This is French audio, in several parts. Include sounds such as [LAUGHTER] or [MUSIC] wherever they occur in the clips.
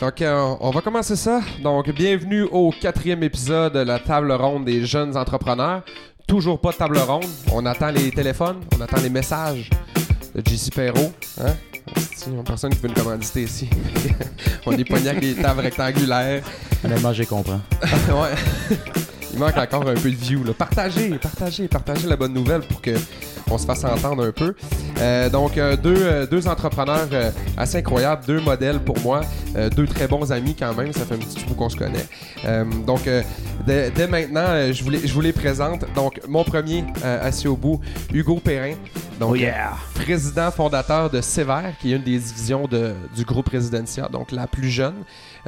Donc, euh, on va commencer ça. Donc, bienvenue au quatrième épisode de la table ronde des jeunes entrepreneurs. Toujours pas de table ronde. On attend les téléphones, on attend les messages de JC Perrault. Hein? Il n'y a personne qui veut nous commanditer ici. [LAUGHS] on est pogné avec des tables rectangulaires. Honnêtement, j'ai compris. [LAUGHS] ouais. Il manque encore un peu de view. Là. Partagez, partagez, partagez la bonne nouvelle pour que on se fasse entendre un peu. Euh, donc, euh, deux, euh, deux entrepreneurs assez incroyables, deux modèles pour moi, deux très bons amis quand même. Ça fait un petit bout qu'on se connaît. Donc, dès, dès maintenant, je, vous les, je vous les présente. Donc, mon premier assis au bout, Hugo Perrin. Donc, Oh yeah! président fondateur de Sévère, qui est une des divisions de- du groupe résidentiel, donc la plus jeune.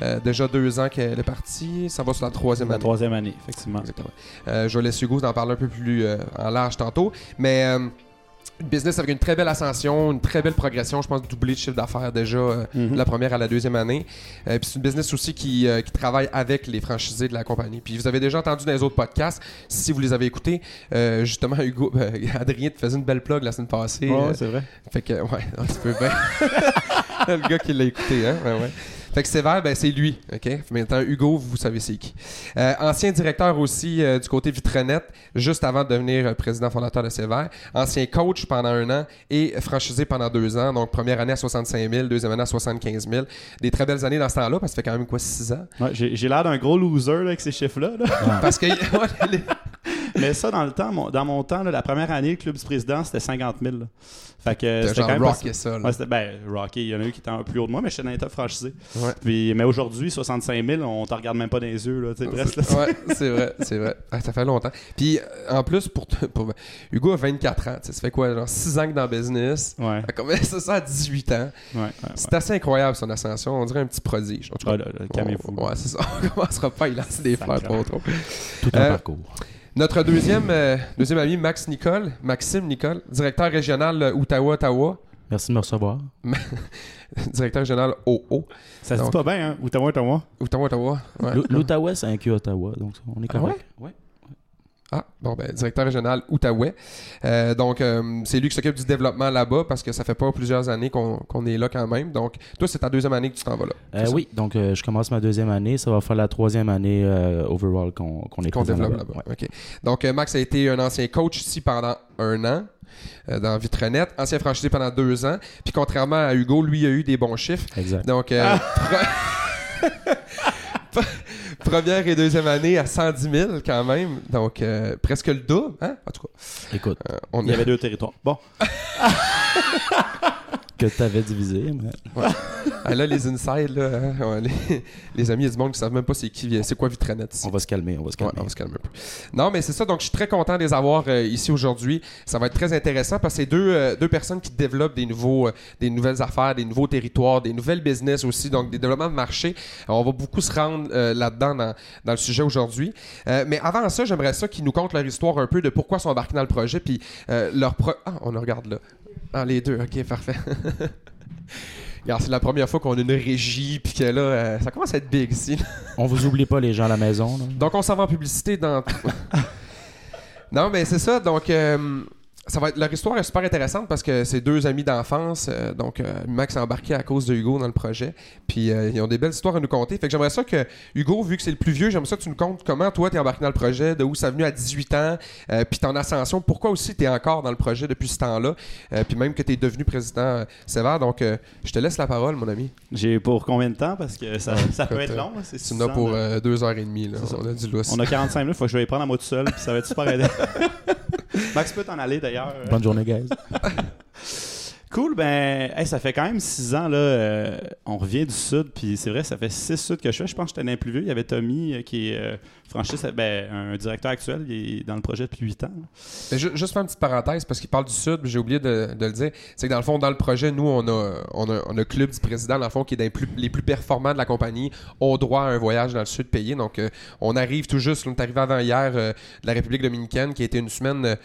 Euh, déjà deux ans qu'elle est partie. Ça va sur la troisième La année. troisième année, effectivement. Exactement. Euh, je vais laisser Hugo en parler un peu plus euh, en large tantôt. Mais une business avec une très belle ascension, une très belle progression. Je pense doubler de chiffre d'affaires déjà euh, Mhm. de la première à la deuxième année. Euh, puis c'est une business aussi qui, euh, qui travaille avec les franchisés de la compagnie. Puis vous avez déjà entendu dans les autres podcasts, si vous les avez écoutés, justement, [LAUGHS] Hugo, Adrien te faisait une belle plug la semaine passée. Euh, c'est vrai. fait que, ouais, [LAUGHS] un petit peu bien. [LAUGHS] le gars qui l'a écouté, hein? Ouais, ouais. Fait que Sévère, ben, c'est lui, OK? Maintenant, Hugo, vous savez c'est qui. Euh, ancien directeur aussi euh, du côté Vitrenet, juste avant de devenir euh, président fondateur de Sévère. Ancien coach pendant un an et franchisé pendant deux ans. Donc, première année à 65 000, deuxième année à 75 000. Des très belles années dans ce temps-là, parce que ça fait quand même, quoi, six ans? Ouais, j'ai j'ai l'air d'un gros loser là, avec ces chiffres-là. là. Parce que... [LAUGHS] ouais, les- [LAUGHS] Mais ça, dans le temps, mon- dans mon temps, là, la première année, le club du président, c'était 50 000. là. Fait que c'était quand même. pas- rocké ça, là. Ouais, c'était- ben, Rocky, il y en a eu qui étaient un peu plus haut de moi, mais j'étais dans franchisés. Ouais. Puis, mais aujourd'hui, 65 000, on te regarde même pas dans les yeux. Là, tu sais, presque, là. Ouais, c'est vrai, c'est vrai. Ah, ça fait longtemps. Puis, euh, en plus, pour, te- pour Hugo a 24 ans. Ça fait quoi, genre 6 ans que dans le business? Ouais, Il a commencé ça à 18 ans? ouais, ouais. C'est assez incroyable son ascension. On dirait un petit prodige. En tout cas, Ouais, là, là, calmez-vous. Ouais, c'est ça. [LAUGHS] On commencera pas à y lancer des fleurs trop trop. Tout un Euh, parcours. Notre deuxième, euh, deuxième ami, Max Nicole, Maxime Nicole, directeur régional euh, Ottawa-Ottawa, Merci de me recevoir. [LAUGHS] directeur régional OO. Ça se dit pas bien, hein? Outaouais, Ottawa. Ottawa-Ottawa. Ouais. C'est un Q Ottawa, donc on est Ah correct. ouais? Ah, bon, ben, directeur régional Outaouais. Euh, donc, euh, c'est lui qui s'occupe du développement là-bas parce que ça fait pas plusieurs années qu'on est là quand même. Donc, toi, c'est ta deuxième année que tu t'en vas là. Euh, oui, donc je commence ma deuxième année. Ça va faire la troisième année overall qu'on qu'on est Qu'on développe là-bas. OK. Donc, Max a été un ancien coach ici pendant un an. dans Vitrenet, ancien franchisé pendant deux ans. Puis contrairement à Hugo, lui a eu des bons chiffres. Exact. Donc, pre- [LAUGHS] [LAUGHS] première et deuxième année à 110 000 quand même. Donc, euh, presque le double. Hein? En tout cas, Écoute, euh, on Il y avait deux territoires. Bon, [LAUGHS] que tu avais divisé, mais Ah, là, les inside, là, hein, ouais, les, les amis, il y a du monde qui savent même pas c'est qui, c'est quoi Vitrenet ici. on va se calmer, on va se Ouais, calmer. on va se calmer un peu. Non, mais c'est ça. Donc, je suis très content de les avoir euh, ici aujourd'hui. Ça va être très intéressant parce que c'est deux, euh, deux personnes qui développent des, nouveaux, euh, des nouvelles affaires, des nouveaux territoires, des nouvelles business aussi, donc des développements de marché. Alors, on va beaucoup se rendre là-dedans dans, dans le sujet aujourd'hui. Mais avant ça, j'aimerais ça qu'ils nous content leur histoire un peu de pourquoi ils sont embarqués dans le projet. Puis, euh, leur pro... Ah, on regarde là. Ah, les deux. OK, parfait. [LAUGHS] C'est la première fois qu'on a une régie, puis que là, euh, ça commence à être big ici. [LAUGHS] On vous oublie pas, les gens à la maison. là. Donc, on s'en va en publicité dans. [LAUGHS] non, mais c'est ça. Donc, euh, ça va être... leur histoire est super intéressante parce que c'est deux amis d'enfance. euh, donc, euh, Max a embarqué à cause de Hugo dans le projet. Puis, euh, ils ont des belles histoires à nous conter. Fait que j'aimerais ça que, Hugo, vu que c'est le plus vieux, j'aimerais ça que tu nous comptes comment toi, t'es embarqué dans le projet, de où ça venu à 18 ans, puis ton ascension. Pourquoi aussi t'es encore dans le projet depuis ce temps-là, puis même que t'es devenu président sévère. Donc, je te laisse la parole, mon ami. j'ai pour combien de temps? Parce que ça, ça peut être long. C'est Tu en as pour de- deux heures et demie. Là. On a du lousse. On a 45 minutes, faut que je vais les prendre à moi tout seul, puis ça va être super [LAUGHS] aidant. Max peut t'en aller d'ailleurs. Bonne journée, guys. [LAUGHS] Cool, ben, ça fait quand même 6 ans, là. euh, on revient du Sud, puis c'est vrai, ça fait 6 Sud que je fais. Je pense que j'étais l'un plus vieux. Il y avait Tommy, euh, qui est euh, franchise, ben, un directeur actuel, il est dans le projet depuis 8 ans. ju- juste faire une petite parenthèse parce qu'il parle du Sud, j'ai oublié de, le dire. C'est que dans le fond, dans le projet, nous, on a, on a, on a Club du Président, dans le fond, qui est dans les plus, plus performants de la compagnie, ont droit à un voyage dans le Sud payé. Donc, euh, on arrive tout juste, on est arrivé avant hier euh, de la République dominicaine, qui a été une semaine.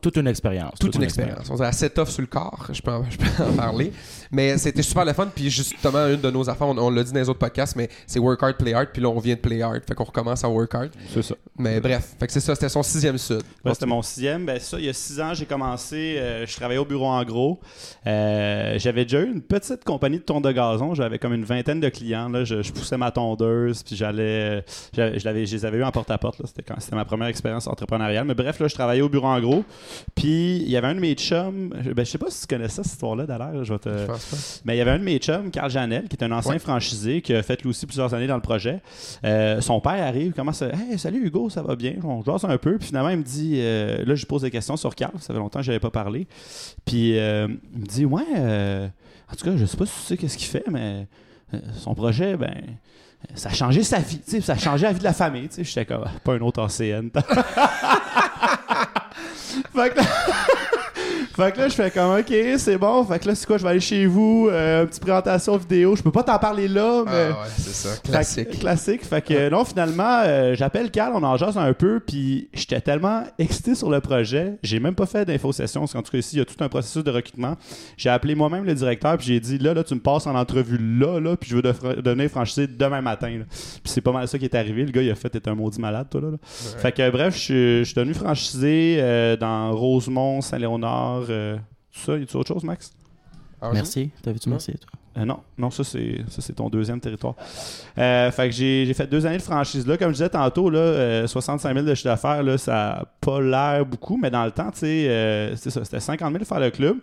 Toute une expérience. toute une expérience. On dirait assez tough sur le corps, je peux en, je peux en parler. Mais c'était super le fun. Puis justement, une de nos affaires, on, on l'a dit dans les autres podcasts, mais c'est work hard, play hard. Puis là, on vient de play hard. Fait qu'on recommence à work hard. C'est ça. Mais bref, fait que c'est ça, c'était son sixième sud. Ouais, c'était mon sixième. Ben, ça, il y a six ans, j'ai commencé. euh, je travaillais au bureau en gros. Euh, j'avais déjà eu une petite compagnie de tonde de gazon. J'avais comme une vingtaine de clients. Là. Je, je poussais ma tondeuse. Puis j'allais. j'avais- Je, les avais eu en porte-à-porte. C'était, quand, c'était ma première expérience entrepreneuriale. Mais bref, là, je travaillais au bureau en gros. Puis il y avait un de mes chums. je- Ben, je sais pas si tu connais ça, cette histoire-là, d'ailleurs. Je vais te. Je pense pas. Mais il y avait un de mes chums, Carl Janel, qui est un ancien Ouais. franchisé, qui a fait lui aussi plusieurs années dans le projet. Euh, son père arrive, commence à Hey, salut Hugo, ça va bien? On jase un peu. Puis finalement, il me dit euh, Là, je lui pose des questions sur Carl. Ça fait longtemps que je n'avais pas parlé. Puis euh, il me dit Ouais, en tout cas, je sais pas si tu sais qu'est-ce qu'il fait, mais son projet, ben. Ça a changé sa vie, tu sais, ça a changé la vie de la famille, tu sais. J'étais comme, pas un autre ACN. [LAUGHS] fait que fait que là, je fais comme, ok, c'est bon. Fait que là, c'est quoi, je vais aller chez vous, euh, une petite présentation vidéo. Je peux pas t'en parler là, mais. Ah ouais, c'est ça. Fait que- Classique. classique. Fait que non, finalement, euh, j'appelle Carl, on en jase un peu, puis j'étais tellement excité sur le projet. J'ai même pas fait d'info-session, parce qu'en tout cas, ici, il y a tout un processus de recrutement. J'ai appelé moi-même le directeur, puis j'ai dit, là, là, tu me passes en entrevue là, là, puis je veux de- devenir franchisé demain matin. là. Puis c'est pas mal ça qui est arrivé. Le gars, il a fait, t'es un maudit malade, toi, là. là. Fait que bref, je suis- je suis devenu franchisé euh, dans Rosemont, Saint-Léonard. Euh, tout ça, y a-tu autre chose, Max? Ah, Merci. Non. merci, toi? Euh, non, non, ça c'est ça c'est ton deuxième territoire. Euh, fait que j'ai j'ai fait deux années de franchise là, comme je disais tantôt là, euh, 65 000 de chiffre d'affaires là, ça a pas l'air beaucoup, mais dans le temps, tu sais, euh, c'est ça, c'était 50 000 de faire le club.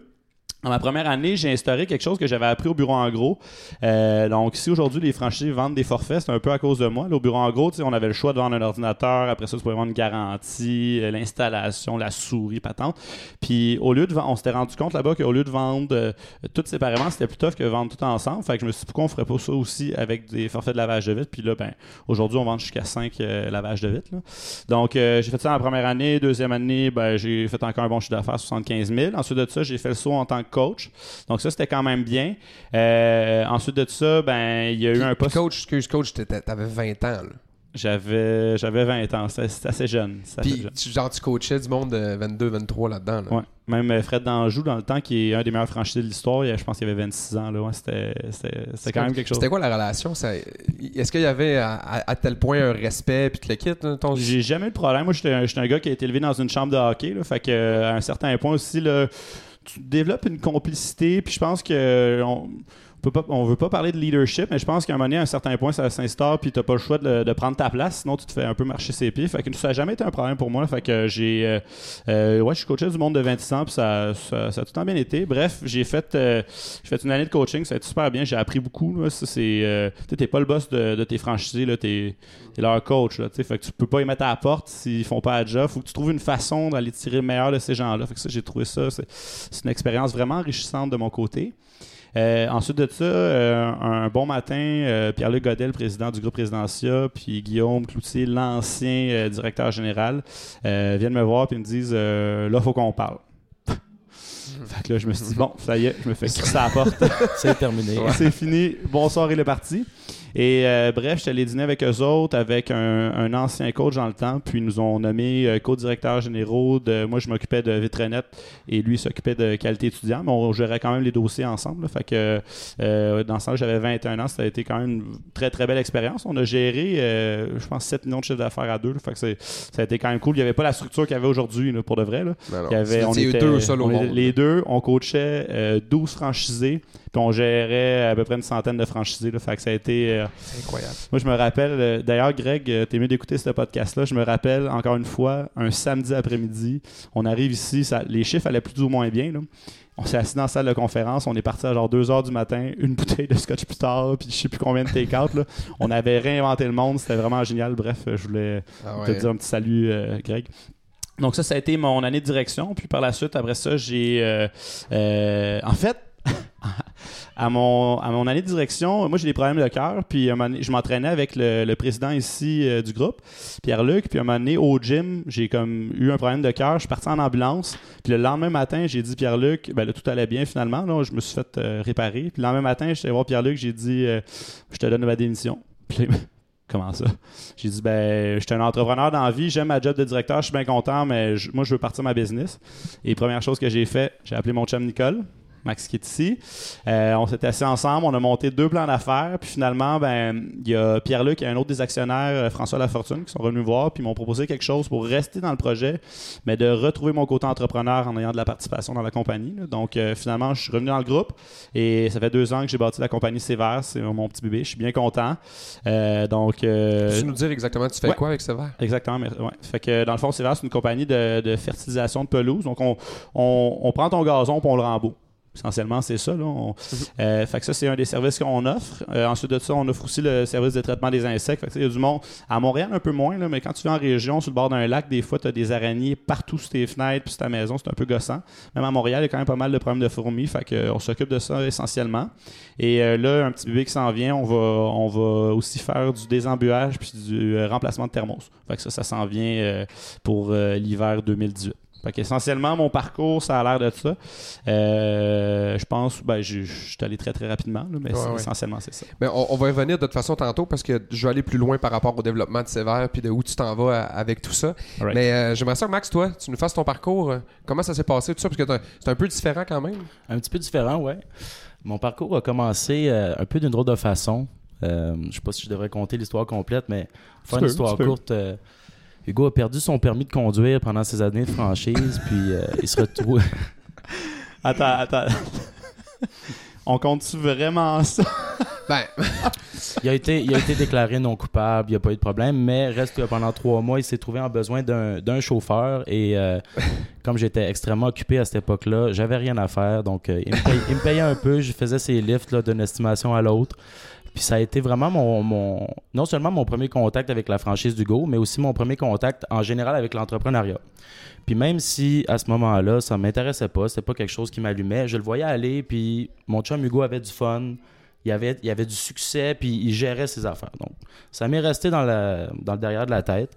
Dans ma première année, j'ai instauré quelque chose que j'avais appris au bureau en gros. Euh, donc, si aujourd'hui les franchisés vendent des forfaits, c'est un peu à cause de moi. Là, au bureau en gros, on avait le choix de vendre un ordinateur. Après ça, tu pouvais vendre une garantie, euh, l'installation, la souris, patente. Puis, au lieu de vendre, on s'était rendu compte là-bas qu'au lieu de vendre euh, tout séparément, c'était plus tough que vendre tout ensemble. Fait que je me suis dit, pourquoi on ferait pas ça aussi avec des forfaits de lavage de vitre? Puis là, ben, aujourd'hui, on vend jusqu'à 5 lavages de vitre. là. Donc, j'ai fait ça en première année. Deuxième année, ben, j'ai fait encore un bon chiffre d'affaires, 75 000. Ensuite de ça, j'ai fait le saut en tant que coach. Donc, ça, c'était quand même bien. Euh, ensuite de ça, ben, il y a eu un poste. coach, excuse, coach, t'avais 20 ans. Là. J'avais, j'avais 20 ans. C'était assez jeune. Puis, jeune. tu, genre, tu coachais du monde de 22, 23 là-dedans. Là. Ouais. Même euh, Fred Danjou, dans le temps, qui est un des meilleurs franchisés de l'histoire, je pense qu'il avait 26 ans. Là. Ouais, c'était, quand même quelque chose. C'était quoi la relation? Est-ce qu'il y avait à, à- à tel point un respect puis tu le quittes? ton... J'ai jamais eu de problème. Moi, j'étais un, un gars qui a été élevé dans une chambre de hockey. Là, fait que, euh, à un certain point aussi, là, tu développes une complicité. Puis je pense que on, on on veut pas parler de leadership, mais je pense qu'à un moment donné, à un certain point, ça s'instaure. Puis t'as pas le choix de, prendre ta place, sinon tu te fais un peu marcher ses pieds. Fait que ça a jamais été un problème pour moi. fait que j'ai, euh, euh, ouais, je suis coaché du monde de 26 ans, puis ça, a tout le temps bien été. Bref, j'ai fait, euh, fait une année de coaching, ça a été super bien. J'ai appris beaucoup. Là. Ça, t'es pas le boss de, tes franchisés, là, t'es, leur coach. Là, fait que tu peux pas les mettre à la porte s'ils font pas la job. Faut que tu trouves une façon d'aller tirer le meilleur de ces gens-là. J'ai trouvé ça. C'est une expérience vraiment enrichissante de mon côté. Euh, ensuite de ça, euh, un bon matin, euh, Pierre-Luc Godel, président du groupe Résidencia, puis Guillaume Cloutier, l'ancien directeur général, viennent me voir et me disent là, faut qu'on parle. [LAUGHS] fait que là, je me suis dit, bon, ça y est, je me fais [LAUGHS] crisser à la porte. C'est terminé. [LAUGHS] C'est fini. Bonsoir, il est parti. Et euh, bref, j'étais allé dîner avec eux autres, avec un, un ancien coach dans le temps, puis ils nous ont nommé euh, co-directeurs généraux. De, moi, je m'occupais de Vitrenet et lui s'occupait de qualité étudiant, mais on gérait quand même les dossiers ensemble. là. fait que euh, dans ce temps j'avais 21 ans, ça a été quand même une très très belle expérience. On a géré, euh, je pense, 7 millions de chiffres d'affaires à deux. là. fait que c'est- ça a été quand même cool. Il n'y avait pas la structure qu'il y avait aujourd'hui, pour de vrai. Là. Non, non. Il y avait, Vous on était, deux on était-. Les deux, on coachait euh, 12 franchisés, puis on gérait à peu près une centaine de franchisés. Là, fait que ça a été. euh, incroyable. moi, je me rappelle, euh, d'ailleurs, Greg, euh, t'es mieux d'écouter ce podcast-là. Je me rappelle, encore une fois, un samedi après-midi, on arrive ici, ça- les chiffres allaient plus ou moins bien. là. On s'est assis dans la salle de conférence, on est parti à genre 2 heures du matin, une [LAUGHS] bouteille de scotch plus tard, puis je sais plus combien de take-out. On avait réinventé le monde, c'était vraiment génial. Bref, euh, je voulais Ah te dire un petit salut, euh, Greg. Donc ça, ça a été mon année de direction. Puis par la suite, après ça, j'ai... euh, euh, en fait, à mon, à mon année de direction, moi j'ai des problèmes de cœur. Puis je m'entraînais avec le, président ici euh, du groupe, Pierre-Luc. Puis un moment donné, au gym, j'ai comme eu un problème de cœur. Je suis parti en ambulance. Puis le lendemain matin, j'ai dit Pierre-Luc, ben tout allait bien finalement. Je me suis fait euh, réparer. Puis le lendemain matin, je suis allé voir Pierre-Luc, j'ai dit euh, Je te donne ma démission. [LAUGHS] Puis comment ça? J'ai dit, ben, je suis un entrepreneur dans la vie, j'aime ma job de directeur, je suis bien content, mais moi, je veux partir ma business. Et première chose que j'ai fait, j'ai appelé mon chum Nicole. Max qui est ici. Euh, on s'est assis ensemble, on a monté deux plans d'affaires, puis finalement, ben, il y a Pierre-Luc et un autre des actionnaires, euh, François Lafortune, qui sont revenus voir, puis m'ont proposé quelque chose pour rester dans le projet, mais de retrouver mon côté entrepreneur en ayant de la participation dans la compagnie. là. Donc, euh, finalement, je suis revenu dans le groupe, et ça fait deux ans que j'ai bâti la compagnie Sévère, c'est mon petit bébé, je suis bien content. Euh, donc, euh, Peux-tu nous dire exactement tu fais ouais. quoi avec Sévère? Exactement. mais- ouais. Fait que dans le fond, Sévère, c'est une compagnie de, de fertilisation de pelouse. Donc, on, on, on prend ton gazon et on le rembourse. Essentiellement, c'est ça. Là. On- euh, fait que ça, c'est un des services qu'on offre. Euh, ensuite de ça, on offre aussi le service de traitement des insectes. Fait que, il y a du monde. À Montréal, un peu moins, là, mais quand tu vas en région, sur le bord d'un lac, des fois, tu as des araignées partout sur tes fenêtres puis sur ta maison. C'est un peu gossant. Même à Montréal, il y a quand même pas mal de problèmes de fourmis. Fait que, on s'occupe de ça essentiellement. Et euh, là, un petit bébé qui s'en vient, on va, on va aussi faire du désembuage puis du remplacement de thermos. Fait que ça, ça s'en vient pour l'hiver 2018. Fait qu'essentiellement, mon parcours, ça a l'air de ça. Euh, je pense, ben, je je suis allé très très rapidement, là, mais Ouais, c'est- ouais. essentiellement, c'est ça. Mais on, on va y revenir de toute façon tantôt parce que je vais aller plus loin par rapport au développement de Sévère puis de où tu t'en vas à- avec tout ça. Mais euh, j'aimerais ça, Max, toi, tu nous fasses ton parcours. comment ça s'est passé, tout ça? Parce que c'est un peu différent quand même. Un petit peu différent, ouais. Mon parcours a commencé euh, un peu d'une drôle de façon. Euh, je sais pas si je devrais compter l'histoire complète, mais pour faire une peux, histoire courte, euh, Hugo a perdu son permis de conduire pendant ses années de franchise, puis euh, il se retrouve. [LAUGHS] Attends, attends. [LAUGHS] on compte-tu vraiment ça? [LAUGHS] Ben, il, a été, il a été déclaré non coupable, il n'y a pas eu de problème, mais reste que pendant trois mois, il s'est trouvé en besoin d'un chauffeur et euh, comme j'étais extrêmement occupé à cette époque-là, j'avais rien à faire, donc euh, il, me payait, il me payait un peu, je faisais ses lifts là, d'une estimation à l'autre. Puis ça a été vraiment mon, mon- non seulement mon premier contact avec la franchise d'Hugo, mais aussi mon premier contact en général avec l'entrepreneuriat. Puis même si à ce moment-là, ça m'intéressait pas, c'était pas quelque chose qui m'allumait, je le voyais aller, puis mon chum Hugo avait du fun, il avait, il avait du succès, puis il gérait ses affaires. Donc ça m'est resté dans, la, dans le derrière de la tête.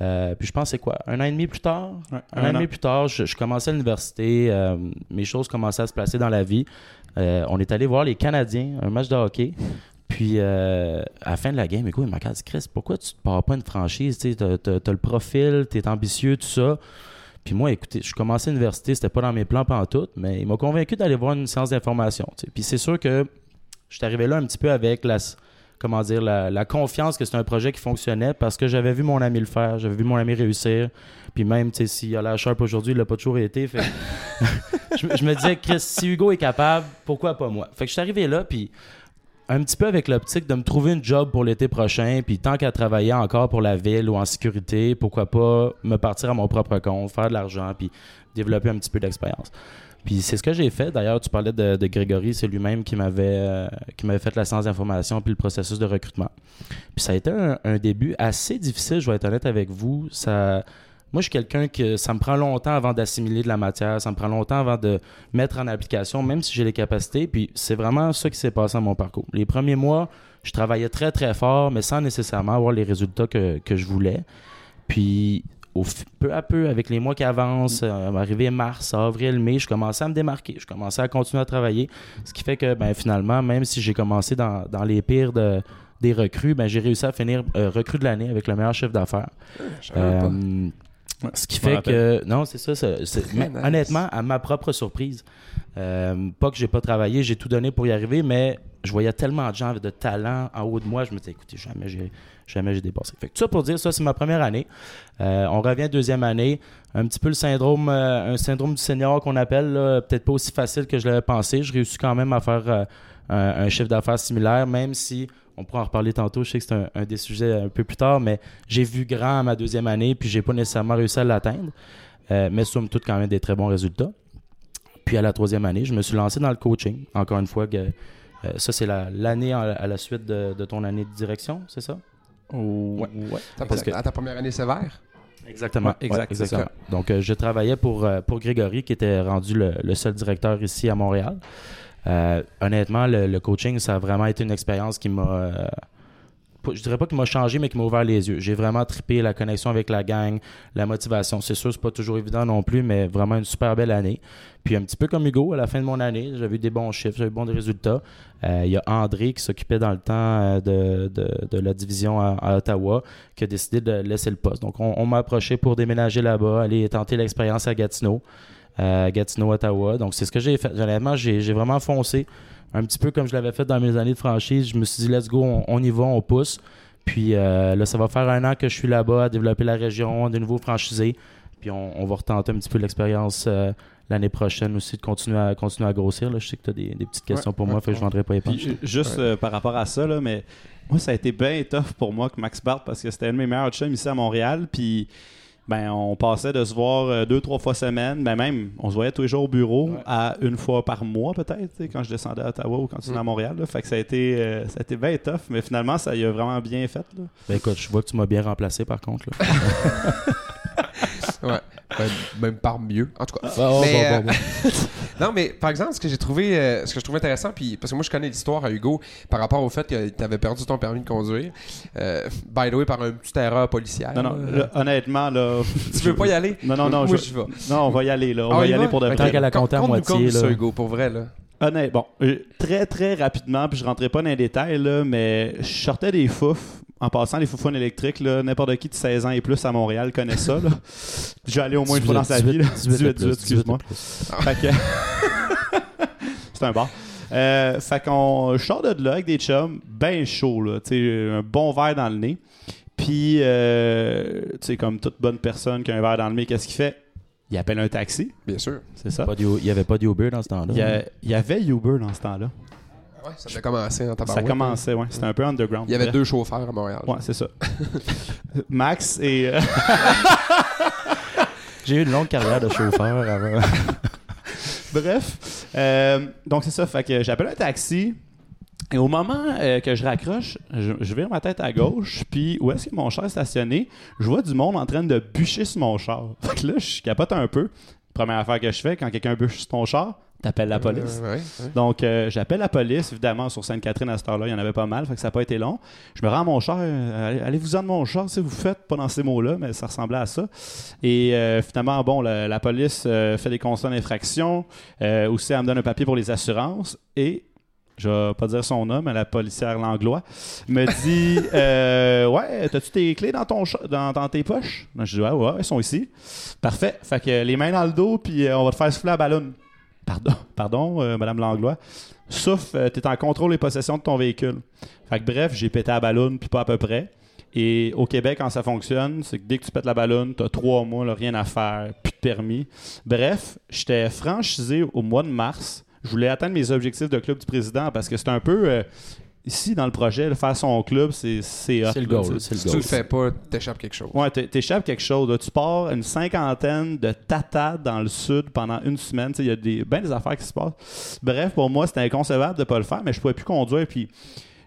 Euh, puis je pense c'est quoi, un an et demi plus tard, Ouais, un an et demi plus tard, je, je commençais à l'université, euh, mes choses commençaient à se placer dans la vie. Euh, on est allé voir les Canadiens, un match de hockey. Puis euh, à la fin de la game, écoute, il m'a dit Chris, pourquoi tu te pars pas une franchise? Tu as, le profil, tu es ambitieux, tout ça. Puis moi, écoutez, je commençais l'université, c'était pas dans mes plans tout, mais il m'a convaincu d'aller voir une séance d'information. Puis c'est sûr que je suis arrivé là un petit peu avec la, comment dire, la, confiance que c'était un projet qui fonctionnait parce que j'avais vu mon ami le faire, j'avais vu mon ami réussir. Puis même, tu sais, s'il a la sharp aujourd'hui, il l'a pas toujours été. [LAUGHS] Je, je me disais, Chris, si Hugo est capable, pourquoi pas moi? Fait que je suis arrivé là, puis un petit peu avec l'optique de me trouver une job pour l'été prochain, puis tant qu'à travailler encore pour la ville ou en sécurité, pourquoi pas me partir à mon propre compte, faire de l'argent, puis développer un petit peu d'expérience. Puis c'est ce que j'ai fait. D'ailleurs, tu parlais de, Grégory, c'est lui-même qui m'avait euh, qui m'avait fait la séance d'information puis le processus de recrutement. Puis ça a été un, un début assez difficile, je vais être honnête avec vous. Ça, moi, je suis quelqu'un que ça me prend longtemps avant d'assimiler de la matière, ça me prend longtemps avant de mettre en application, même si j'ai les capacités. Puis c'est vraiment ça qui s'est passé dans mon parcours. Les premiers mois, je travaillais très très fort, mais sans nécessairement avoir les résultats que, que je voulais. Puis au peu à peu, avec les mois qui avancent, euh, arrivé mars, avril, mai, je commençais à me démarquer. Je commençais à continuer à travailler. Ce qui fait que ben, finalement, même si j'ai commencé dans, dans les pires de- des recrues, ben, j'ai réussi à finir euh, recrue de l'année avec le meilleur chef d'affaires. Euh, Ouais, ce qui fait que. Non, c'est ça. c'est- c'est- Très mais nice. Honnêtement, à ma propre surprise, euh, pas que j'ai pas travaillé, j'ai tout donné pour y arriver, mais je voyais tellement de gens avec de talent en haut de moi, je me disais, écoutez, jamais j'ai, jamais j'ai dépassé. Fait que tout ça pour dire, ça, c'est ma première année. Euh, on revient deuxième année. Un petit peu le syndrome, euh, un syndrome du senior qu'on appelle, là, peut-être pas aussi facile que je l'avais pensé. Je réussis quand même à faire euh, un, un chiffre d'affaires similaire, même si on pourra en reparler tantôt. Je sais que c'est un, un des sujets un peu plus tard, mais j'ai vu grand à ma deuxième année, puis j'ai pas nécessairement réussi à l'atteindre. Euh, mais somme toute, quand même des très bons résultats. Puis à la troisième année, je me suis lancé dans le coaching. Encore une fois, que, euh, ça, c'est la- l'année à la suite de, de ton année de direction, c'est ça? Ouais. Ta, parce que- à ta première année sévère? Exactement. Ouais, exact, exactement. Donc, euh, je travaillais pour, pour Grégory, qui était rendu le, le seul directeur ici à Montréal. Euh, honnêtement, le, coaching, ça a vraiment été une expérience qui m'a euh, je dirais pas qu'il m'a changé, mais qui m'a ouvert les yeux. J'ai vraiment trippé la connexion avec la gang, la motivation. C'est sûr, c'est pas toujours évident non plus, mais vraiment une super belle année. Puis un petit peu comme Hugo, à la fin de mon année, j'avais eu des bons chiffres, j'avais eu bons résultats. Euh, Il y a André qui s'occupait dans le temps euh, de, la division à, à Ottawa, qui a décidé de laisser le poste. Donc on, on m'a approché pour déménager là-bas, aller tenter l'expérience à Gatineau, euh, Gatineau, Ottawa. Donc c'est ce que j'ai fait. Honnêtement, j'ai vraiment foncé un petit peu comme je l'avais fait dans mes années de franchise. Je me suis dit, let's go, on, on y va, on pousse. Puis euh, là, ça va faire un an que je suis là-bas à développer la région, de nouveaux franchisés. Puis on, on va retenter un petit peu l'expérience euh, l'année prochaine aussi, de continuer à, continuer à grossir. Là. Je sais que tu as des, des petites questions Ouais, pour ouais, moi, fait que je ouais. vendrai pas les Puis, juste euh, par rapport à ça, là, mais moi, ça a été bien tough pour moi que Max Bart parce que c'était un de mes meilleurs chums ici à Montréal. Puis, ben, on passait de se voir euh, deux, trois fois semaine. Ben, même, on se voyait tous les jours au bureau Ouais. à une fois par mois, peut-être, quand je descendais à Ottawa ou quand tu venais à Mm. Montréal. là. Fait que ça a été, euh, ça a été bien tough, mais finalement, ça y a vraiment bien fait. Là. Ben écoute, je vois que tu m'as bien remplacé par contre. Là. [LAUGHS] Ouais. Même, même par mieux, en tout cas. Oh, Mais, bon, euh, bon, bon. [LAUGHS] Non, mais par exemple, ce que j'ai trouvé, euh, ce que je trouve intéressant, puis parce que moi je connais l'histoire à Hugo par rapport au fait que tu avais perdu ton permis de conduire, euh, by the way, par une petite erreur policière. Non, non, là. honnêtement, là. [LAUGHS] tu veux pas y aller? Non, non, non. Moi, je- vais. Non, on va y aller, là. On Ah, va y y aller pour de vrai. la compter à moitié. Là. Hugo, pour vrai, là. Honnête, bon, euh, très très rapidement, puis je rentrais pas dans les détails, là, mais je sortais des fouf. En passant, les foufounes électriques, n'importe qui de 16 ans et plus à Montréal connaît ça. Là. [LAUGHS] J'ai allé au moins une fois dans sa vie. là. 18, 18, 18, excuse-moi. C'est un bar. Euh, fait qu'on je sors de là avec des chums, ben chaud, là, un bon verre dans le nez. Puis, euh, tu sais, comme toute bonne personne qui a un verre dans le nez, qu'est-ce qu'il fait? Il appelle un taxi, Bien sûr. c'est ça. Il n'y avait pas d'Uber dans ce temps-là. Il y, a- il y avait Uber dans ce temps-là. Ouais, ça avait commencé en Ça tabarouette. commençait, ouais. C'était un peu underground. Il y avait deux chauffeurs à Montréal. Ouais, c'est ça. [LAUGHS] Max et. euh, [LAUGHS] J'ai eu une longue carrière de chauffeur avant. [LAUGHS] Bref. Euh, donc, c'est ça. Fait que j'appelle un taxi. Et au moment euh, que je raccroche, je, je vire ma tête à gauche. Puis, où est-ce que mon char est stationné? Je vois du monde en train de bûcher sur mon char. Fait que là, je capote un peu. Première affaire que je fais, quand quelqu'un bûche sur ton char, t'appelles la police. Ouais, ouais. Donc, euh, j'appelle la police. Évidemment, sur Sainte-Catherine, à cette heure-là, il y en avait pas mal. Fait que ça n'a pas été long. Je me rends à mon char. euh, allez- Allez-vous-en de mon char, si vous faites. Pas dans ces mots-là, mais ça ressemblait à ça. Et euh, finalement, bon, la, la police euh, fait des constats d'infraction. Euh, aussi, elle me donne un papier pour les assurances. Et, je vais pas dire son nom, mais la policière Langlois me dit [LAUGHS] euh, Ouais, t'as-tu tes clés dans, ton dans, dans tes poches? Je dis Ouais, ouais, elles sont ici. Parfait. Fait que les mains dans le dos, puis euh, on va te faire souffler la ballon. Pardon, [LAUGHS] pardon euh, Madame Langlois. Sauf, euh, t'es en contrôle et possession de ton véhicule. Fait bref, j'ai pété la ballon, puis pas à peu près. Et au Québec, quand ça fonctionne, c'est que dès que tu pètes la ballon, t'as trois mois, rien à faire, plus de permis. Bref, j'étais franchisé au mois de mars. Je voulais atteindre mes objectifs de club du président parce que c'est un peu. euh, ici, dans le projet, là, faire son club, c'est c'est le goal. le Si tu le fais pas, t'échappes quelque chose. Ouais, t'é- t'échappes quelque chose. là. Tu pars une cinquantaine de tatas dans le sud pendant une semaine. Tu sais, Il y a des, ben des affaires qui se passent. Bref, pour moi, c'était inconcevable de pas le faire, mais je pouvais plus conduire. Puis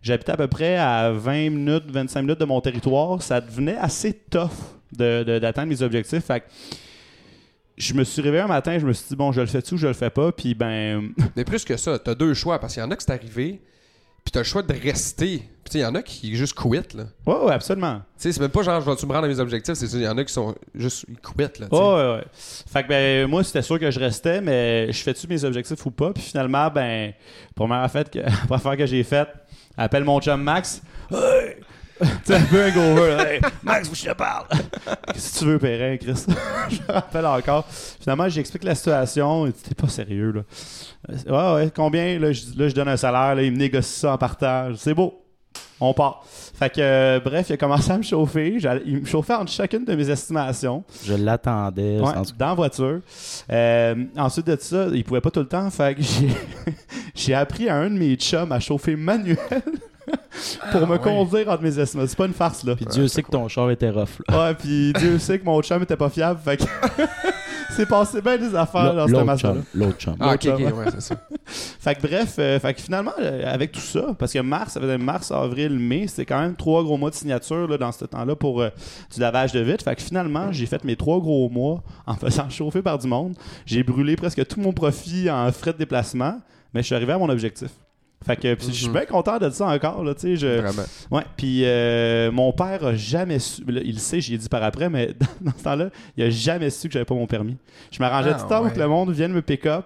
j'habitais à peu près à 20 minutes, 25 minutes de mon territoire. Ça devenait assez tough de- de- d'atteindre mes objectifs. Fait que je me suis réveillé un matin, je me suis dit, bon, je le fais-tu ou je le fais pas? Puis ben, Mais plus que ça, t'as deux choix parce qu'il y en a qui c'est arrivé, puis t'as le choix de rester. Puis tu il y en a qui juste quittent, là. Tu ouais, ouais, absolument. sais, c'est même pas genre, je vais-tu me rendre à mes objectifs, c'est ça, il y en a qui sont juste, ils quittent, là. tu sais. Ouais, ouais, ouais. Fait que ben, moi, c'était sûr que je restais, mais je fais-tu mes objectifs ou pas? Puis finalement, ben, première affaire que, [LAUGHS] première affaire que j'ai faite, appelle mon chum Max. Hey! Tu sais, un peu un gover. là. Hey, Max, je te parle. [LAUGHS] Qu'est-ce que tu veux, Perrin, Chris? [LAUGHS] je me rappelle encore. Finalement, j'explique la situation. T'es pas sérieux, là. Euh, Ouais, ouais, combien? Là, je, là, je donne un salaire. Là, il me négocie ça en partage. C'est beau. On part. Fait que, euh, bref, il a commencé à me chauffer. Il me chauffait entre chacune de mes estimations. Je l'attendais. Ouais, dans la voiture. Euh, ensuite de ça, il pouvait pas tout le temps. Fait que j'ai, [LAUGHS] j'ai appris à un de mes chums à chauffer manuel pour me ouais. conduire entre mes estimations. C'est pas une farce, là. Puis Dieu sait que ton char était rough. là. Ouais, puis [LAUGHS] Dieu sait que mon chum était pas fiable. Fait que [LAUGHS] c'est passé bien des affaires dans ce L'autre match-là. chum. L'autre chum. Ah, ok, ouais, c'est ça. [LAUGHS] Fait que bref, euh, fait que finalement, euh, avec tout ça, parce que mars, ça faisait mars, avril, mai, c'était quand même trois gros mois de signature là, dans ce temps-là pour euh, du lavage de vitre. Fait que finalement, j'ai fait mes trois gros mois en faisant chauffer par du monde. J'ai brûlé presque tout mon profit en frais de déplacement, mais je suis arrivé à mon objectif. Fait que je suis Mhm. bien content de ça encore, là, tu sais. je- Vraiment. Ouais, puis euh, mon père a jamais su, là, il le sait, j'y ai dit par après, mais dans, [LAUGHS] dans ce temps-là, il a jamais su que j'avais pas mon permis. Je m'arrangeais Ah, tout le temps pour que le monde vienne me pick-up,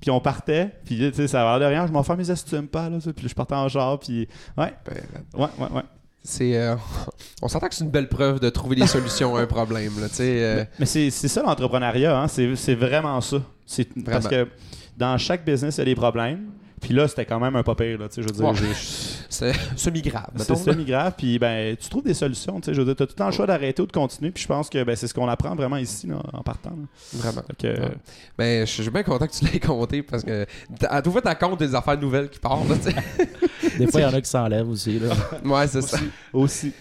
puis on partait, puis tu sais, ça avait l'air de rien, je m'en fais mes astuces, pas, là, puis je partais en genre, puis ouais, Ben, ouais, ouais, ouais. C'est, euh, on s'entend que c'est une belle preuve de trouver des solutions à un problème. Là, tu sais, euh, Mais c'est c'est ça l'entrepreneuriat, hein? c'est c'est vraiment ça. C'est parce que dans chaque business, il y a des problèmes. Puis là, c'était quand même un pas pire, là, tu sais, je veux dire. Ouais. [LAUGHS] c'est semi-grave. C'est semi-grave, puis ben, tu trouves des solutions, tu sais, je veux dire, t'as tout le temps le choix d'arrêter ou de continuer, puis je pense que ben, c'est ce qu'on apprend vraiment ici, là, en partant. là. Vraiment. Fait que, Ouais. Ben, je suis bien content que tu l'aies compté parce que à tout fois, t'as compte des affaires nouvelles qui partent. là, tu sais. Des fois, il y en a [LAUGHS] qui s'enlèvent aussi. Là. ouais, c'est ça. aussi.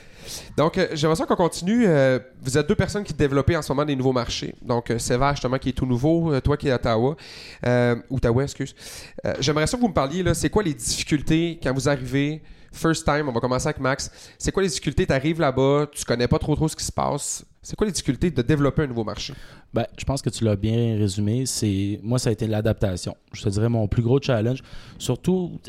Donc, euh, j'aimerais ça qu'on continue. Euh, vous êtes deux personnes qui développent en ce moment des nouveaux marchés. Donc, euh, Sévère, justement, qui est tout nouveau. euh, toi qui es à Ottawa. Outaouais, excuse. J'aimerais ça que vous me parliez, là, c'est quoi les difficultés quand vous arrivez, first time, on va commencer avec Max. C'est quoi les difficultés? Tu arrives là-bas, tu connais pas trop trop ce qui se passe. C'est quoi les difficultés de développer un nouveau marché? Ben, je pense que tu l'as bien résumé. Moi, ça a été l'adaptation. Je te dirais mon plus gros challenge. Surtout,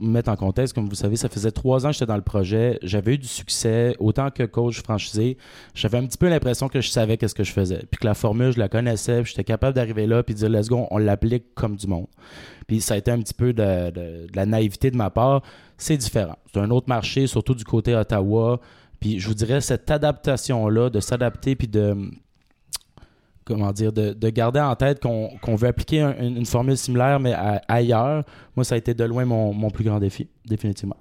mettre en contexte, comme vous savez, ça faisait trois ans que j'étais dans le projet. J'avais eu du succès autant que coach franchisé. J'avais un petit peu l'impression que je savais qu'est-ce que je faisais, puis que la formule, je la connaissais, puis j'étais capable d'arriver là, puis de dire let's go, on l'applique comme du monde. Puis ça a été un petit peu de la naïveté de ma part. C'est différent. C'est un autre marché, surtout du côté Ottawa. Puis je vous dirais cette adaptation-là, de s'adapter, puis de comment dire, de, de garder en tête qu'on qu'on veut appliquer un- une, formule similaire, mais à- ailleurs, moi, ça a été de loin mon, mon plus grand défi, définitivement.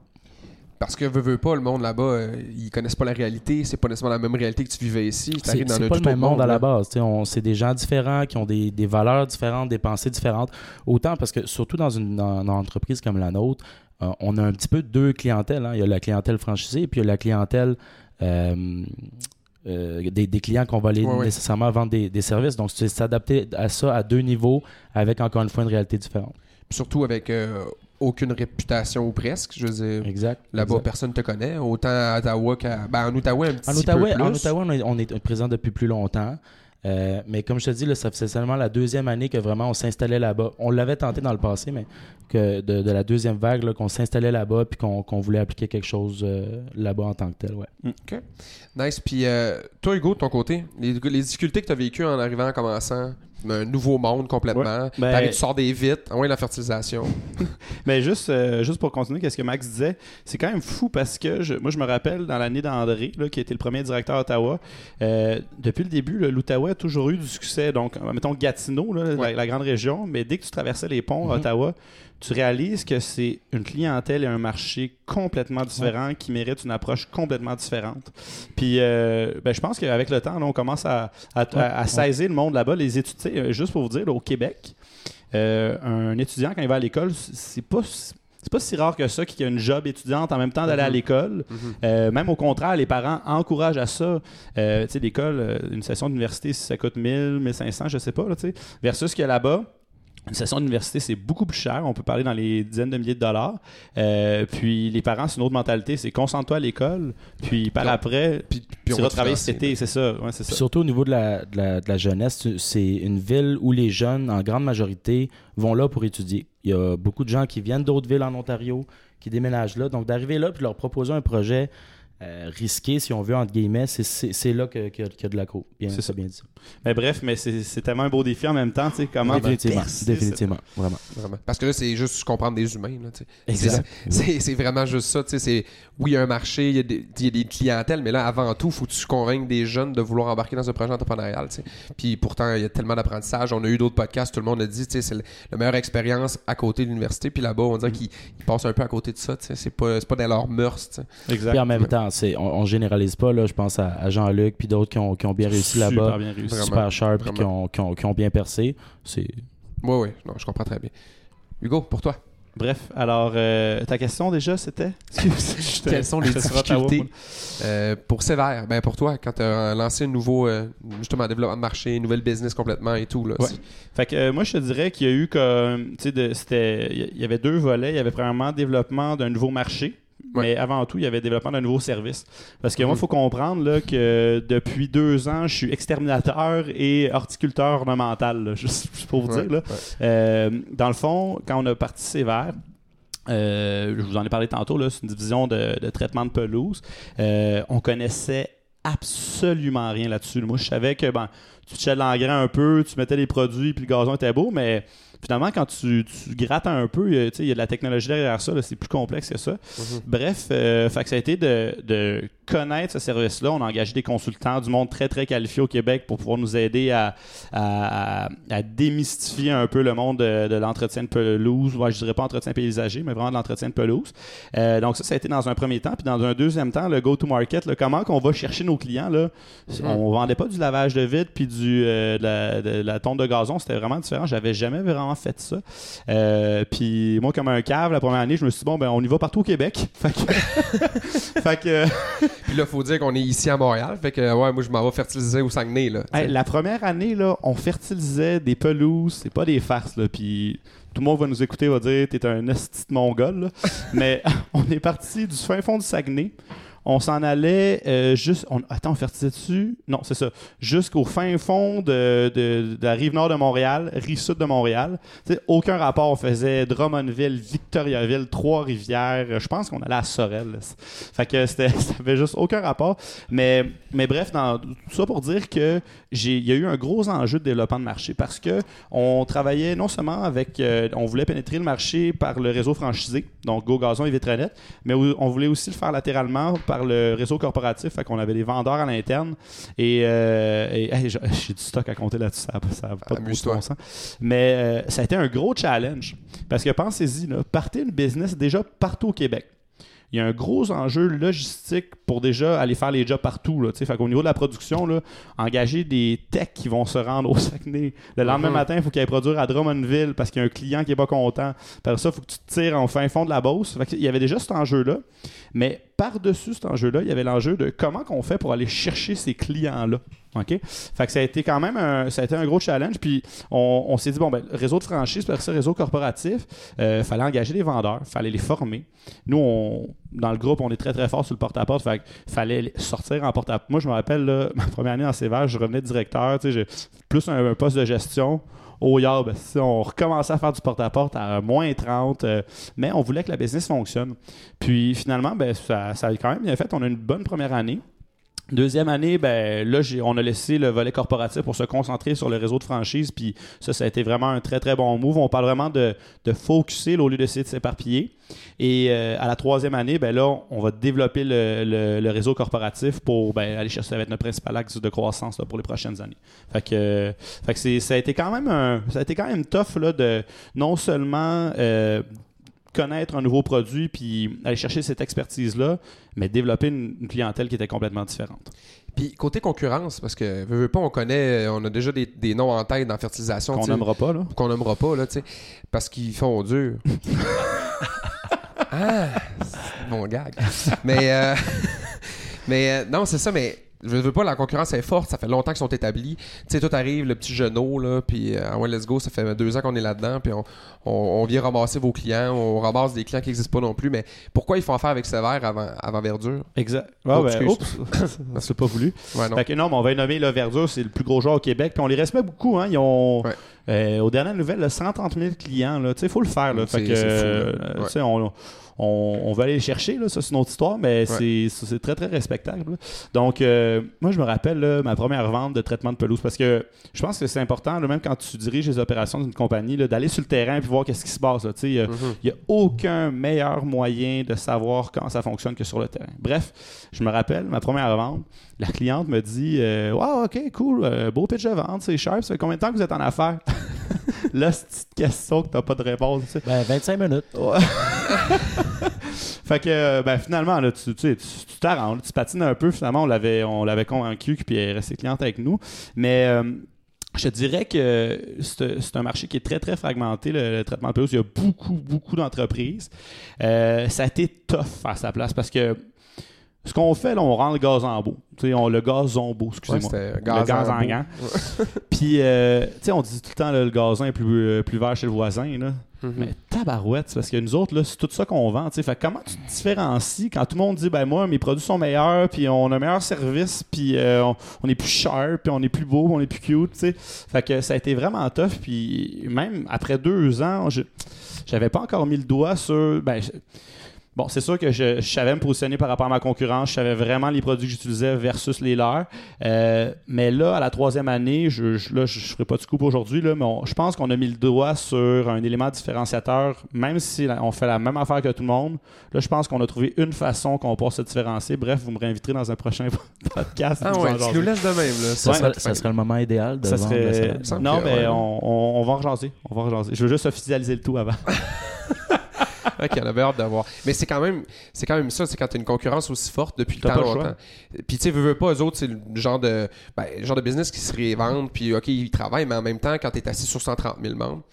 Parce que veux, veux pas, le monde là-bas, euh, ils connaissent pas la réalité. C'est pas nécessairement la même réalité que tu vivais ici. C'est pas tout le même autre monde à la base. C'est des gens différents qui ont des, des valeurs différentes, des pensées différentes. Autant parce que, surtout dans une, dans une entreprise comme la nôtre, euh, on a un petit peu deux clientèles. hein. Il y a la clientèle franchisée et puis il y a la clientèle euh, euh, des, des clients qu'on va aller Ouais, ouais. nécessairement vendre des, des services. Donc, c'est s'adapter à ça à deux niveaux avec encore une fois une réalité différente. Surtout avec aucune réputation ou presque. Je veux dire, Exact. là-bas, personne te connaît. Autant à Ottawa qu'à. Ben, en Outaouais, un petit En peu plus. en Ottawa, on est, on est présent depuis plus longtemps. Euh, mais comme je te dis, ça faisait seulement la deuxième année que vraiment on s'installait là-bas. On l'avait tenté dans le passé, mais de, la deuxième vague, qu'on s'installait là-bas puis qu'on voulait appliquer quelque chose euh, là-bas en tant que tel. Ouais. Nice. Puis euh, toi, Hugo, de ton côté, les, les difficultés que tu as vécues en arrivant, en commençant un nouveau monde complètement. Ouais. Ben- T'arrives, tu sors des vitres, en moins la fertilisation. [LAUGHS] Mais juste, euh, juste pour continuer, qu'est-ce que Max disait, c'est quand même fou parce que je- moi, je me rappelle dans l'année d'André, là, qui était le premier directeur à Ottawa, euh, depuis le début, l'Outaouais a toujours eu du succès. Donc, mettons Gatineau, là, la- Ouais. la, grande région, mais dès que tu traversais les ponts à Mhm. Ottawa, tu réalises que c'est une clientèle et un marché complètement différent qui mérite une approche complètement différente. Puis, euh, ben, je pense qu'avec le temps, là, on commence à, à, à- à saisir le monde là-bas. Les études, juste pour vous dire, là, au Québec, euh, un étudiant, quand il va à l'école, c'est pas. C'est pas si rare que ça qu'il y a une job étudiante en même temps d'aller à Mhm. l'école. Mhm. Euh, même au contraire, les parents encouragent à ça. Euh, tu sais, l'école, une session d'université, si ça coûte 1000, 1500, je sais pas, là, tu sais, versus qu'il y a là-bas. Une session d'université, c'est beaucoup plus cher. On peut parler dans les dizaines de milliers de dollars. Euh, puis les parents, c'est une autre mentalité. C'est concentre-toi à l'école. Puis par Puis on- après, Puis, puis tu on vas va travailler cet été. C'est ça. Ouais, c'est Puis ça. surtout au niveau de la, de la, de la jeunesse, c'est une ville où les jeunes, en grande majorité, vont là pour étudier. Il y a beaucoup de gens qui viennent d'autres villes en Ontario, qui déménagent là. Donc d'arriver là puis de leur proposer un projet euh, risqué, si on veut, entre guillemets, c'est- c'est c'est là que- qu'il y, a- qu'il y a de la cour. Bien, C'est ça. bien dit. Mais bref, mais c'est c'est tellement un beau défi en même temps. tu sais, Comment définitivement, percer définitivement, vraiment. Vraiment. Parce que là, c'est juste comprendre des humains. là, tu sais. Exact. C'est c'est vraiment juste ça. tu sais, c'est Oui, il y a un marché, il y, a des- il y a des clientèles, mais là, avant tout, il faut que tu convainques des jeunes de vouloir embarquer dans un projet entrepreneurial. tu sais. Puis pourtant, il y a tellement d'apprentissage. On a eu d'autres podcasts, tout le monde a dit, tu sais, c'est la meilleure expérience à côté de l'université. Puis là-bas, on dirait qu'ils ils passent un peu à côté de ça. tu sais. C'est pas, c'est pas dans leur mœurs. tu sais. Exact. Puis en même temps, c'est, on, on généralise pas, là, je pense à, à Jean-Luc, puis d'autres qui ont, qui ont bien réussi Super là-bas, bien réussi. Vraiment. super sharp, puis qui ont, qui, ont, qui ont bien percé. C'est... Oui, oui, non, je comprends très bien. Hugo, pour toi, Bref, alors, euh, ta question déjà, c'était? [LAUGHS] Quelles sont les [LAUGHS] difficultés euh, pour Sévère? Ben pour toi, quand tu as lancé un nouveau euh, justement développement de marché, nouvelle business complètement et tout. Là, Ouais. Fait que euh, moi, je te dirais qu'il y a eu comme. Tu sais, de- c'était. Il y avait deux volets. Il y avait premièrement développement d'un nouveau marché. Ouais. Mais avant tout, il y avait développement d'un nouveau service. Parce que moi, il faut comprendre là, que depuis deux ans, je suis exterminateur et horticulteur ornemental. là, [LAUGHS] juste, pour vous Ouais, dire. Là. Euh, dans le fond, quand on a parti Sévère, Euh, je vous en ai parlé tantôt, c'est une division de, de traitement de pelouse. Euh, on connaissait absolument rien là-dessus. Moi, je savais que ben, tu touchais de l'engrais un peu, tu mettais des produits, puis le gazon était beau, mais finalement, quand tu, tu grattes un peu, il y a- y de la technologie derrière ça, c'est plus complexe que ça. Mhm. Bref, euh, fait que ça a été de, de connaître ce service-là. On a engagé des consultants du monde très, très qualifiés au Québec pour pouvoir nous aider à, à, à- à démystifier un peu le monde de, de l'entretien de pelouse. Ouais, je dirais pas entretien paysager, mais vraiment de l'entretien de pelouse. Euh, donc ça, ça a été dans un premier temps. Puis dans un deuxième temps, le go-to-market, comment qu'on va chercher nos clients. Là, On vendait pas du lavage de vide puis du, euh, de, la, de la tonte de gazon. C'était vraiment différent. J'avais jamais vraiment fait ça. Euh, puis moi, comme un cave, la première année, je me suis dit, bon, ben on y va partout au Québec. [LAUGHS] Fait que... [LAUGHS] fait que [LAUGHS] Puis là, faut dire qu'on est ici à Montréal. Fait que, ouais, moi, je m'en vais fertiliser au Saguenay, là. Hey, la première année, là, on fertilisait des pelouses, c'est pas des farces, là, puis tout le monde va nous écouter, va dire t'es un esti mongol, là. mais on est parti du fin fond du Saguenay. On s'en allait euh, juste. On, attends, on fertilisait dessus? Non, c'est ça. Jusqu'au fin fond de, la rive nord de Montréal, rive sud de Montréal. Aucun rapport. On faisait Drummondville, Victoriaville, Trois-Rivières. Je pense qu'on allait à Sorel. Fait que c'était, [LAUGHS] ça avait juste aucun rapport. Mais, mais bref, tout ça pour dire que j'ai, il y a eu un gros enjeu de développement de marché parce que on travaillait non seulement avec, euh, on voulait pénétrer le marché par le réseau franchisé, donc Go Gazon et Vitranet, mais on voulait aussi le faire latéralement par le réseau corporatif, fait qu'on avait des vendeurs à l'interne. Et, euh, et- hey, j'ai du stock à compter là-dessus, ça n'a pas, ça pas de bon sens. Mais euh, ça a été un gros challenge. Parce que pensez-y, partez une business déjà partout au Québec il y a un gros enjeu logistique pour déjà aller faire les jobs partout. Là, fait qu'au niveau de la production, là, engager des techs qui vont se rendre au Saguenay. Le lendemain Mhm. matin, il faut qu'ils aillent produire à Drummondville parce qu'il y a un client qui est pas content. Par ça, il faut que tu te tires en fin fond de la que il y avait déjà cet enjeu-là. Mais par-dessus cet enjeu-là, il y avait l'enjeu de comment qu'on fait pour aller chercher ces clients-là. Fait que ça a été quand même un, ça a été un gros challenge. Puis on, s'est dit, bon, ben, réseau de franchise, réseau corporatif, euh, fallait engager des vendeurs, fallait les former. Nous, dans le groupe, on est très très fort sur le porte-à-porte. Fait qu'il fallait sortir en porte-à-porte. Moi, je me rappelle, [LAUGHS] ma première année en Sévère, je revenais directeur, plus un, poste de gestion. Au yard, si on recommençait à faire du porte-à-porte à moins 30, euh, mais on voulait que la business fonctionne. Puis finalement, ben, ça, ça a quand même bien fait. On a une bonne première année. Deuxième année, ben là, on a laissé le volet corporatif pour se concentrer sur le réseau de franchise. Puis ça, ça a été vraiment un très, très bon move. On parle vraiment de, de focuser au lieu d'essayer de s'éparpiller. Et euh, à la troisième année, ben là, on va développer le, le- réseau corporatif pour ben, aller chercher, ça va être notre principal axe de croissance là, pour les prochaines années. Fait que, euh, fait que c'est- ça a été quand même un, ça a été quand même tough là, de non seulement euh, connaître un nouveau produit puis aller chercher cette expertise-là, mais développer une, une clientèle qui était complètement différente. Puis côté concurrence, parce que veux, veux pas, on connaît, on a déjà des, des noms en tête dans fertilisation. Qu'on n'aimera pas, là. qu'on nommera pas, là, tu sais, parce qu'ils font dur. [LAUGHS] ah, mon gag. Mais, euh, [LAUGHS] mais euh, non, c'est ça, mais je veux pas, la concurrence est forte, ça fait longtemps qu'ils sont établis. Tu sais, tout arrive, le petit genou, là, puis euh, ah ouais, let's go, ça fait deux ans qu'on est là-dedans, puis on, on, on vient ramasser vos clients, on ramasse des clients qui n'existent pas non plus, mais pourquoi ils font affaire avec Sévère avant, avant Verdure? Exact. Oh, ben, [LAUGHS] c'est pas voulu. Ouais, non. Fait que non, mais on va y nommer le Verdure, c'est le plus gros joueur au Québec. Puis on les respecte beaucoup. Hein. Ils ont, Ouais. euh, aux dernières nouvelles, là, 130 000 clients. Il faut le faire. Là. Fait C'est- que, c'est fou, là. euh, Ouais. tu on, on, on va aller les chercher. Là. Ça, c'est une autre histoire, mais c'est, c'est très, très respectable. là. Donc, euh, moi, je me rappelle là, ma première vente de traitement de pelouse parce que je pense que c'est important, même quand tu diriges les opérations d'une compagnie, d'aller sur le terrain et voir qu'est-ce qui se passe. il n'y a aucun meilleur moyen de savoir comment ça fonctionne que sur le terrain. Bref, je me rappelle, ma première vente, la cliente me dit euh, Wow, ok, cool, euh, beau pitch de vente, c'est sharp, ça fait combien de temps que vous êtes en affaires [LAUGHS] Là, c'est une petite question que tu n'as pas de réponse. tu sais. Ben, 25 minutes. Ouais. [LAUGHS] fait que euh, ben, finalement, là, tu t'arranges, tu patines un peu. Finalement, on l'avait, on l'avait convaincu puis elle est restée cliente avec nous. Mais euh, je te dirais que c'est c'est un marché qui est très, très fragmenté, le, le traitement de pelouse. Il y a beaucoup, beaucoup d'entreprises. Euh, ça a été tough à sa place parce que ce qu'on fait, là, on rend le gazon beau. Tu sais, on, le gazon beau, Ouais, excusez-moi. c'était le gaz gaz en en beau. gant. Puis, euh, tu sais, on dit tout le temps, là, le gazon est plus, euh, plus vert chez le voisin. Là. Mhm. Mais tabarouette, parce que nous autres, là, c'est tout ça qu'on vend. Fait comment tu te différencies quand tout le monde dit, ben moi, mes produits sont meilleurs, puis on a un meilleur service, puis euh, on, on est plus cher, puis on est plus beau, on est plus cute, tu sais. Fait que ça a été vraiment tough, puis même après deux ans, je j'avais pas encore mis le doigt sur... Ben, Bon, c'est sûr que je, je savais me positionner par rapport à ma concurrence. Je savais vraiment les produits que j'utilisais versus les leurs. Euh, mais là, à la troisième année, je, je, là, je, je ferai pas de scoop aujourd'hui, là, mais on- je pense qu'on a mis le doigt sur un élément différenciateur, même si on fait la même affaire que tout le monde. Là, je pense qu'on a trouvé une façon qu'on peut se différencier. Bref, vous me réinviterez dans un prochain [LAUGHS] podcast. Ah Vous ouais, tu nous laisses de même, là. Ça, Ouais. serait, ça serait le moment idéal de Ça vendre la serait... Non, que, mais ouais. on, on, on va en rejaser. On va en rejaser. Je veux juste officialiser le tout avant. [LAUGHS] [LAUGHS] Ok, on avait hâte de voir. Mais c'est quand même, c'est quand même ça, c'est quand t'as une concurrence aussi forte depuis le longtemps. choix. Puis tu sais, veux, veux pas, eux autres, c'est le genre de, ben, le genre de business qui se révendent, puis ok, ils travaillent, mais en même temps, quand t'es assis sur 130 000 membres,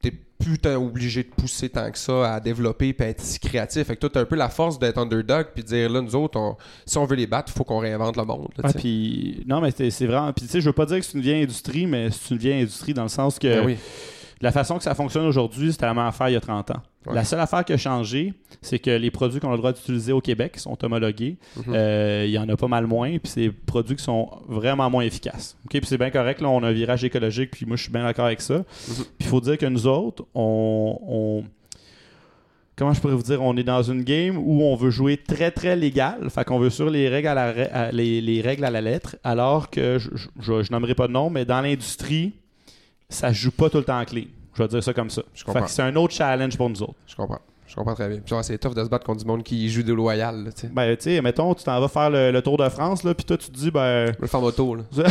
t'es plus tant obligé de pousser tant que ça à développer puis à être si créatif. Fait que toi, t'as un peu la force d'être underdog puis de dire là, nous autres, on- si on veut les battre, faut qu'on réinvente le monde. là, Ah, tu non, mais c'est c'est vraiment. Puis tu sais, je veux pas dire que c'est une vieille industrie, mais c'est une vieille industrie dans le sens que Ben oui. La façon que ça fonctionne aujourd'hui, c'était la même affaire il y a 30 ans. Ouais. La seule affaire qui a changé, c'est que les produits qu'on a le droit d'utiliser au Québec sont homologués. Mhm. Euh, Il y en a pas mal moins, puis c'est des produits qui sont vraiment moins efficaces. Puis c'est bien correct, là, on a un virage écologique, puis moi je suis bien d'accord avec ça. Puis il faut dire que nous autres, on, on- Comment je pourrais vous dire, on est dans une game où on veut jouer très très légal, fait qu'on veut sur les règles à la, à- les, les règles à la lettre, alors que je, je, je- je nommerai pas de nom, mais dans l'industrie, ça joue pas tout le temps clean. Je vais dire ça comme ça. Je Fait comprends. que c'est un autre challenge pour nous autres. Je comprends. Je comprends très bien. Puis c'est tough de se battre contre du monde qui joue de loyal, là, tu sais. Ben, tu sais, mettons, tu t'en vas faire le, le Tour de France, là, puis toi, tu te dis, ben, Le faire moto, là. [LAUGHS]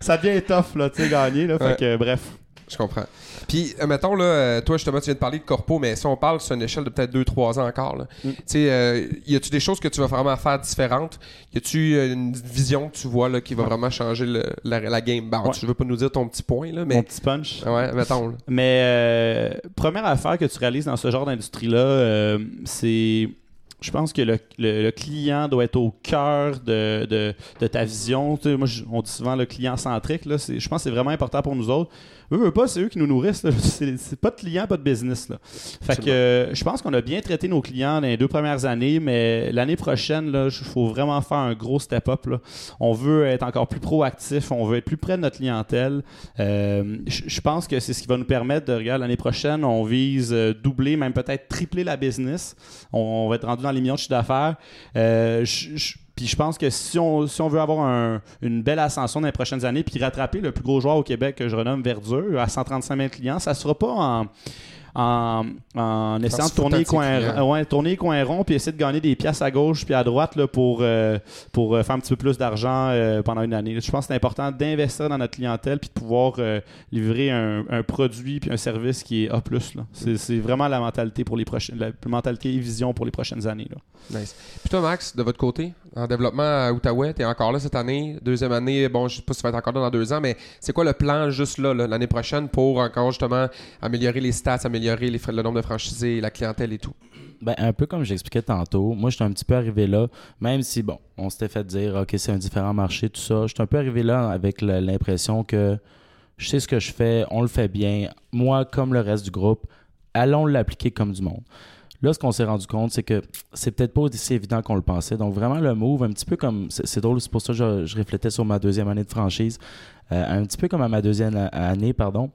ça devient tough, là, tu sais, gagner, là. Fait que, bref. Je comprends. Puis, euh, mettons, là, euh, toi, justement, tu viens de parler de corpo, mais si on parle sur une échelle de peut-être 2-3 ans encore, là, Mm. tu sais, euh, y a-tu des choses que tu vas vraiment faire différentes? Y a-tu une vision que tu vois là, qui va vraiment changer le- la, la game? Bon, Ouais. tu veux pas nous dire ton petit point, là, Mon mais. petit punch. Ouais, mettons, là. Mais euh, première affaire que tu réalises dans ce genre d'industrie-là, euh, c'est. Je pense que le, le- le client doit être au cœur de, de- de ta vision. Tu sais, moi, on dit souvent le client centrique. Là, je pense que c'est vraiment important pour nous autres. Eux, eux pas, c'est eux qui nous nourrissent. [LAUGHS] C'est, pas de client, pas de business. Là. Fait que euh, je pense qu'on a bien traité nos clients dans les deux premières années, mais l'année prochaine, il faut vraiment faire un gros step-up. On veut être encore plus proactif, on veut être plus près de notre clientèle. Euh, je pense que c'est ce qui va nous permettre de, regarder l'année prochaine, on vise euh, doubler, même peut-être tripler la business. On, on va être rendu dans les millions de chiffres d'affaires. Euh, je- puis je pense que si on, si on veut avoir un- une belle ascension dans les prochaines années, puis rattraper le plus gros joueur au Québec que je renomme Verdure à 135 000 clients, ça ne sera pas en, en, en essayant de tourner les, coins, ouais, tourner les coins ronds puis essayer de gagner des pièces à gauche puis à droite là, pour, euh, pour euh, faire un petit peu plus d'argent euh, pendant une année. Je pense que c'est important d'investir dans notre clientèle puis de pouvoir euh, livrer un, un produit puis un service qui est A+. c'est vraiment la mentalité pour les prochaines la mentalité et vision pour les prochaines années. Là. Nice. Puis toi, Max, de votre côté, en développement à Outaouais, t'es encore là cette année, deuxième année, bon, je sais pas si tu vas être encore là dans deux ans, mais c'est quoi le plan juste là, l'année prochaine pour encore justement améliorer les stats, améliorer le nombre de franchisés, la clientèle et tout? Ben, un peu comme j'expliquais tantôt, moi, j'étais un petit peu arrivé là, même si, bon, on s'était fait dire, OK, c'est un différent marché, tout ça. J'étais un peu arrivé là avec l'impression que je sais ce que je fais, on le fait bien. Moi, comme le reste du groupe, allons l'appliquer comme du monde. Là, ce qu'on s'est rendu compte, c'est que c'est peut-être pas aussi évident qu'on le pensait. Donc, vraiment, le move, un petit peu comme. C'est drôle, c'est pour ça que je, je réflétais sur ma deuxième année de franchise. Euh, un petit peu comme à ma deuxième année, pardon.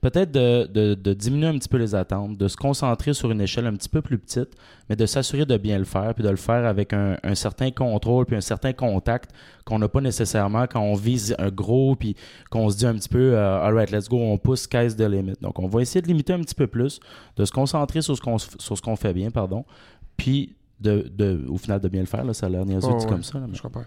Peut-être de, de- de diminuer un petit peu les attentes, de se concentrer sur une échelle un petit peu plus petite, mais de s'assurer de bien le faire, puis de le faire avec un, certain contrôle, puis un certain contact qu'on n'a pas nécessairement quand on vise un gros, puis qu'on se dit un petit peu, euh, all right, let's go, on pousse, sky's the limit. Donc, on va essayer de limiter un petit peu plus, de se concentrer sur ce qu'on, sur ce qu'on fait bien, pardon, puis de, de, au final de bien le faire. Là, ça a l'air niaiseux Oh, dit ouais. comme ça. là, mais- Je comprends.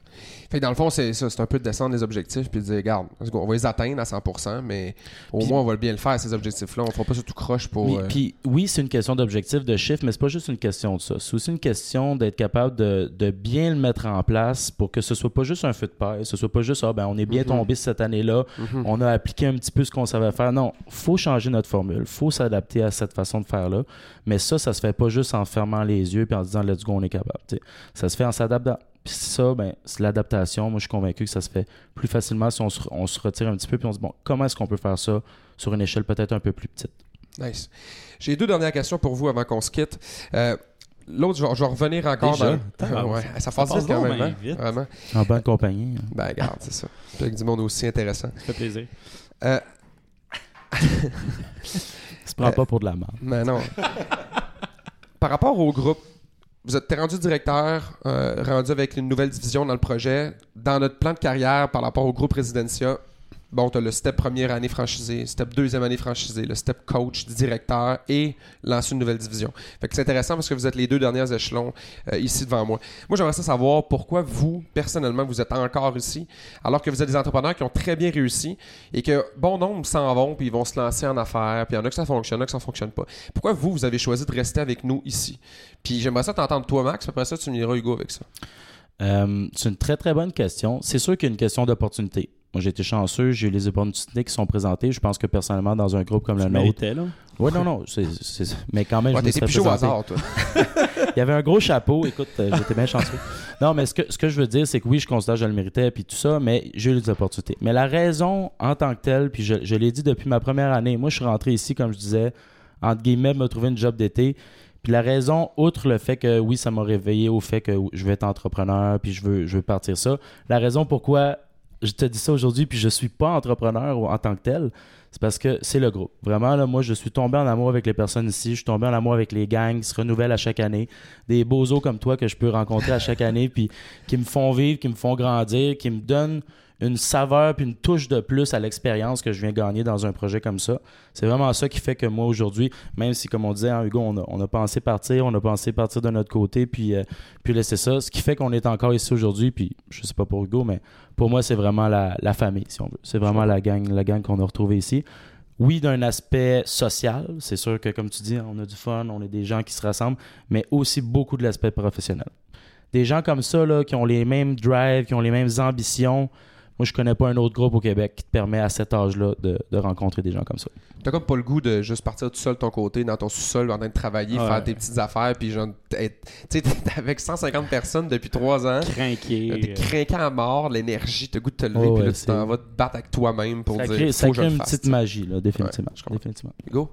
Fait que dans le fond, c'est ça, c'est un peu de descendre les objectifs puis de dire, regarde, on va les atteindre à 100%, mais au moins on va bien le faire, ces objectifs-là. On fera pas ça tout croche pour. Oui, euh, puis oui, c'est une question d'objectif, de chiffre, mais c'est pas juste une question de ça. C'est aussi une question d'être capable de, de bien le mettre en place pour que ce soit pas juste un feu de paille, ce soit pas juste ah ben on est bien Mhm. tombé cette année-là, mhm. on a appliqué un petit peu ce qu'on savait faire. Non, faut changer notre formule, faut s'adapter à cette façon de faire là. Mais ça, ça se fait pas juste en fermant les yeux puis en disant let's go, on est capable. tu sais. Ça se fait en s'adaptant. Puis ça, ben, c'est l'adaptation. Moi, je suis convaincu que ça se fait plus facilement si on se, on se retire un petit peu puis on se dit, bon, comment est-ce qu'on peut faire ça sur une échelle peut-être un peu plus petite? Nice. J'ai deux dernières questions pour vous avant qu'on se quitte. Euh, L'autre, je, vais- je vais revenir encore Déjà? dans. Ouais, ça passe ça vite quand même. hein? vite. Vraiment. En bonne compagnie. hein. Ben, regarde, c'est ça. Puis Avec du monde aussi intéressant. Ça fait plaisir. Euh, [LAUGHS] Se prend Euh, pas pour de la merde. mais non. Par rapport au groupe, vous êtes t'es rendu directeur, euh, rendu avec une nouvelle division dans le projet. Dans notre plan de carrière par rapport au groupe Residencia, bon, tu as le step première année franchisé, step deuxième année franchisé, le step coach, directeur et lancer une nouvelle division. Fait que c'est intéressant parce que vous êtes les deux derniers échelons euh, ici devant moi. Moi, j'aimerais ça savoir pourquoi vous, personnellement, vous êtes encore ici, alors que vous êtes des entrepreneurs qui ont très bien réussi et que bon nombre s'en vont puis ils vont se lancer en affaires, puis il y en a que ça fonctionne, il y en a que ça fonctionne pas. Pourquoi vous, vous avez choisi de rester avec nous ici? Puis j'aimerais ça t'entendre toi, Max, après ça, tu me diras Hugo avec ça. Euh, c'est une très très bonne question. C'est sûr qu'il y a une question d'opportunité. Moi, j'ai été chanceux, j'ai eu les opportunités qui sont présentées. Je pense que personnellement, dans un groupe comme le Tu nôtre. méritais, là? Oui, non, non. Mais quand même, Ouais, je me serais plus au hasard, toi. [LAUGHS] Il y avait un gros chapeau. Écoute, euh, j'étais bien chanceux. Non, mais ce que, ce que je veux dire, c'est que oui, je considère que je le méritais, puis tout ça, mais j'ai eu les opportunités. Mais la raison en tant que telle, puis je, je l'ai dit depuis ma première année, moi, je suis rentré ici, comme je disais, entre guillemets, me trouver une job d'été. Puis la raison, outre le fait que oui, ça m'a réveillé au fait que je veux être entrepreneur, puis je veux, je veux partir ça, la raison pourquoi je te dis ça aujourd'hui, puis je suis pas entrepreneur en tant que tel, c'est parce que c'est le groupe. Vraiment, là, moi, je suis tombé en amour avec les personnes ici. Je suis tombé en amour avec les gangs qui se renouvellent à chaque année. Des bozos comme toi que je peux rencontrer à chaque année, puis qui me font vivre, qui me font grandir, qui me donnent une saveur puis une touche de plus à l'expérience que je viens gagner dans un projet comme ça. C'est vraiment ça qui fait que moi, aujourd'hui, même si, comme on disait, hein, Hugo, on a, on a pensé partir, on a pensé partir de notre côté, puis, euh, puis laisser ça. Ce qui fait qu'on est encore ici aujourd'hui, puis je sais pas pour Hugo, mais pour moi, c'est vraiment la, la famille, si on veut. C'est vraiment la gang, la gang qu'on a retrouvée ici. Oui, d'un aspect social, c'est sûr que, comme tu dis, on a du fun, on est des gens qui se rassemblent, mais aussi beaucoup de l'aspect professionnel. Des gens comme ça, là, qui ont les mêmes drives, qui ont les mêmes ambitions, moi, je connais pas un autre groupe au Québec qui te permet à cet âge-là de, de rencontrer des gens comme ça. T'as comme pas le goût de juste partir tout seul de ton côté, dans ton sous-sol, en train de travailler, Ouais. faire tes petites affaires, puis genre, sais, t'es avec 150 personnes depuis 3 ans. Crinqué. T'es craquant à mort, l'énergie, t'as le goût de te lever, Oh, puis là, tu t'en vas te battre avec toi-même pour Ça dire, crée, faut ça je une fasse. petite magie, là, définitivement. Ouais, je définitivement. Go.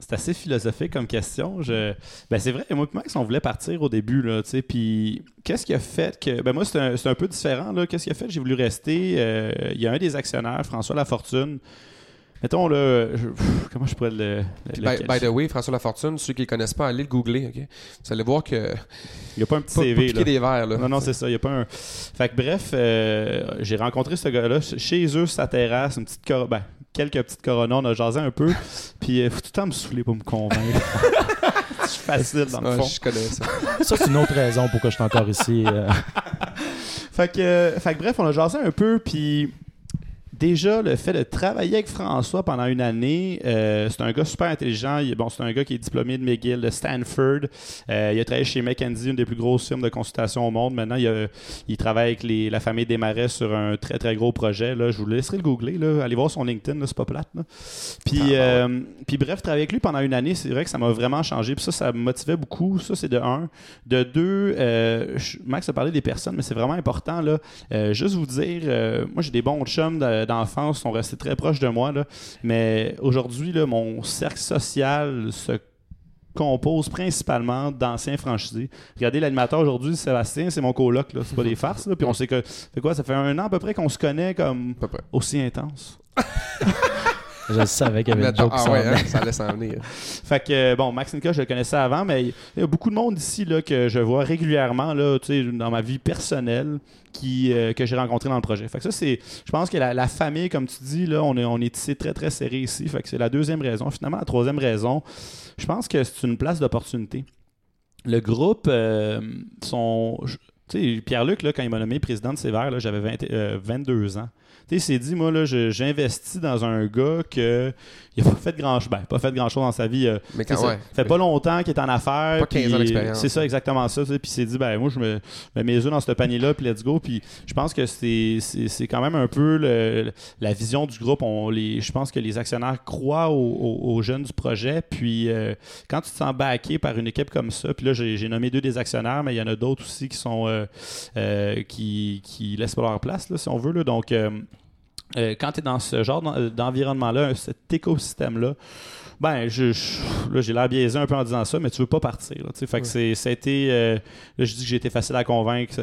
C'est assez philosophique comme question. Je... Ben, c'est vrai, moi et Max, on voulait partir au début, là, tu sais, puis qu'est-ce qui a fait que... Ben, moi, c'est un, un peu différent, là. Qu'est-ce qui a fait que j'ai voulu rester? Euh, Il y a un des actionnaires, François Lafortune. Mettons, là, je- comment je pourrais le... le- By, the way, François Lafortune, ceux qui le connaissent pas, allez le googler, ok? Vous allez voir que. Il n'y a pas un petit Pas, pas CV, là. des verres, là. Non, non, c'est ça. Il n'y a pas un. Fait que bref, euh, j'ai rencontré ce gars-là chez eux, sur sa terrasse, une petite cor- ben, quelques petites coronas, on a jasé un peu. [LAUGHS] Puis il faut tout le temps me saouler pour me convaincre? [LAUGHS] C'est facile dans le Ouais, fond. je connais ça. [LAUGHS] Ça, c'est une autre raison pourquoi je suis encore ici. euh. Fait que, euh, fait que bref, on a jasé un peu, puis déjà, le fait de travailler avec François pendant une année, euh, c'est un gars super intelligent. Il- bon, c'est un gars qui est diplômé de McGill, de Stanford. Euh, il a travaillé chez McKinsey, une des plus grosses firmes de consultation au monde. Maintenant, il, a- il travaille avec les- la famille Desmarais sur un très, très gros projet. Là. Je vous laisserai le googler. Là. Allez voir son LinkedIn, c'est pas plate. là. Puis, Ah, euh, puis bref, travailler avec lui pendant une année, c'est vrai que ça m'a vraiment changé. Puis ça, ça me motivait beaucoup. Ça, c'est de un. De deux, je- Max a parlé des personnes, mais c'est vraiment important. Là. Juste vous dire, moi j'ai des bons chums de- d'enfance, sont restés très proches de moi, là, mais aujourd'hui, mon cercle social se compose principalement d'anciens franchisés. Regardez l'animateur aujourd'hui, Sébastien, c'est mon coloc, là. c'est pas des [LAUGHS] farces. Là. Puis on sait que, fait quoi, ça fait un an à peu près qu'on se connaît comme aussi intense. [LAUGHS] Je savais qu'il y avait une Mettons- joke qui ah s'en ouais, hein, ça laisse en venir. Fait que, euh, bon, Max Nika, je le connaissais avant, mais il y a beaucoup de monde ici là, que je vois régulièrement là, dans ma vie personnelle qui, euh, que j'ai rencontré dans le projet. Fait que ça, c'est. Je pense que la, la famille, comme tu dis, là, on est, on est tissé très, très serré ici. Fait que c'est la deuxième raison. Finalement, la troisième raison, je pense que c'est une place d'opportunité. Le groupe, euh, sais, Pierre-Luc, quand il m'a nommé président de Sévère, j'avais 20 euh, 22 ans. Tu sais, il s'est dit, moi, là, j'investis dans un gars que il a pas fait grand chose. Ben, pas fait grand chose dans sa vie. euh, Mais quand, ça fait pas longtemps qu'il est en affaires. Pas 15 puis ans d'expérience. C'est ça, exactement ça. Puis il s'est dit, ben, moi, je me mets mes œufs dans ce panier-là, puis let's go. Puis je pense que c'est quand même un peu le- la vision du groupe. On, les, je pense que les actionnaires croient aux, aux- aux jeunes du projet. Puis euh, quand tu te sens backé par une équipe comme ça, puis là, j'ai j'ai nommé deux des actionnaires, mais il y en a d'autres aussi qui sont euh, euh, qui, qui laissent pas leur place, là, si on veut. Là. Donc, euh, euh, quand tu es dans ce genre d'en- d'environnement-là, cet écosystème-là, ben, je, j'ai l'air biaisé un peu en disant ça, mais tu veux pas partir. Là, fait que c'est, ça a été. euh, là, je dis que j'ai été facile à convaincre.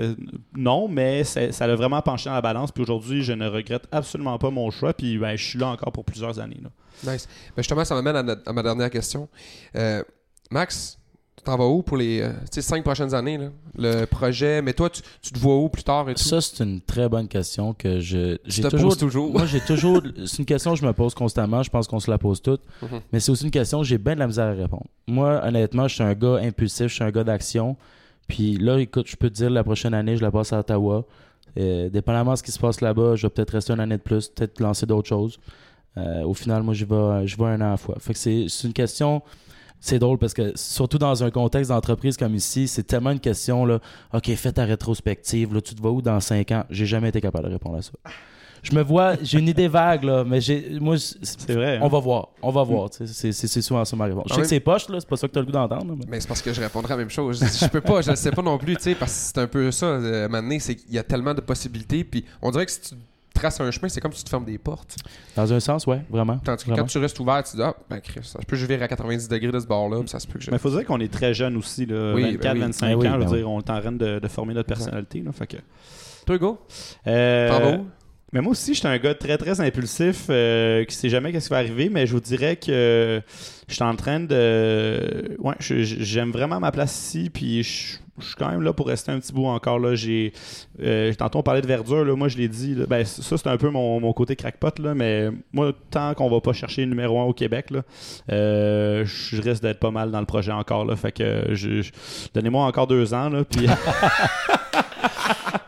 non, mais ça l'a vraiment penché dans la balance. Puis aujourd'hui, je ne regrette absolument pas mon choix. Puis ben, je suis là encore pour plusieurs années. Là. Nice. Ben justement, ça m'amène à, à ma dernière question. Euh, Max, t'en vas où pour les euh, cinq prochaines années? là? Le projet, mais toi, tu, tu te vois où plus tard et tout? Ça, c'est une très bonne question que je. tu J'ai te toujours. poses toujours. Moi, j'ai toujours. C'est une question que je me pose constamment. Je pense qu'on se la pose toutes. Mhm. Mais c'est aussi une question que j'ai bien de la misère à répondre. Moi, honnêtement, je suis un gars impulsif, je suis un gars d'action. Puis là, écoute, je peux te dire, la prochaine année, je la passe à Ottawa. Euh, dépendamment de ce qui se passe là-bas, je vais peut-être rester une année de plus, peut-être lancer d'autres choses. Euh, au final, moi, je vais, je vais un an à la fois. Fait que c'est une question. C'est drôle parce que, surtout dans un contexte d'entreprise comme ici, c'est tellement une question, là. OK, fais ta rétrospective, là, tu te vois où dans 5 ans? J'ai jamais été capable de répondre à ça. Je me vois, j'ai une idée vague, là, mais j'ai, moi, c'est- C'est vrai. hein? on va voir, on va voir. tu sais, C'est, souvent ça ma réponse. Je Ah sais oui. que c'est poche, là, c'est pas ça que t'as le goût d'entendre. mais- Mais c'est parce que je répondrai la même chose. Je, je peux pas, je le sais pas non plus, tu sais, parce que c'est un peu ça. Euh, maintenant, c'est qu'il y a tellement de possibilités, puis on dirait que si tu traces un chemin, c'est comme si tu te fermes des portes. Dans un sens, ouais, vraiment. Tandis que Vraiment. quand tu restes ouvert, tu dis ah ben Chris, ça se peut que je vire à 90 degrés de ce bord-là, ça se peut que je. Mais il faut dire qu'on est très jeune aussi, là, Oui, 24, ben oui. 25 Ben oui, ans. je veux ben oui. dire, on est en train de, de former notre personnalité. Là, fait que, Toi, go, Euh? Mais moi aussi, j'étais un gars très très impulsif euh, qui sait jamais qu'est-ce qui va arriver, mais je vous dirais que je suis en train de. Ouais, j'aime vraiment ma place ici, puis je, je suis quand même là pour rester un petit bout encore. Là. J'ai, euh, tantôt, on parlait de verdure, là, moi je l'ai dit. là, ben, ça, c'est un peu mon, mon côté crackpot, là, mais moi, tant qu'on va pas chercher le numéro un au Québec, là, euh, je risque d'être pas mal dans le projet encore. Là, fait que je, je- donnez-moi encore deux ans, là, puis. [LAUGHS] [LAUGHS]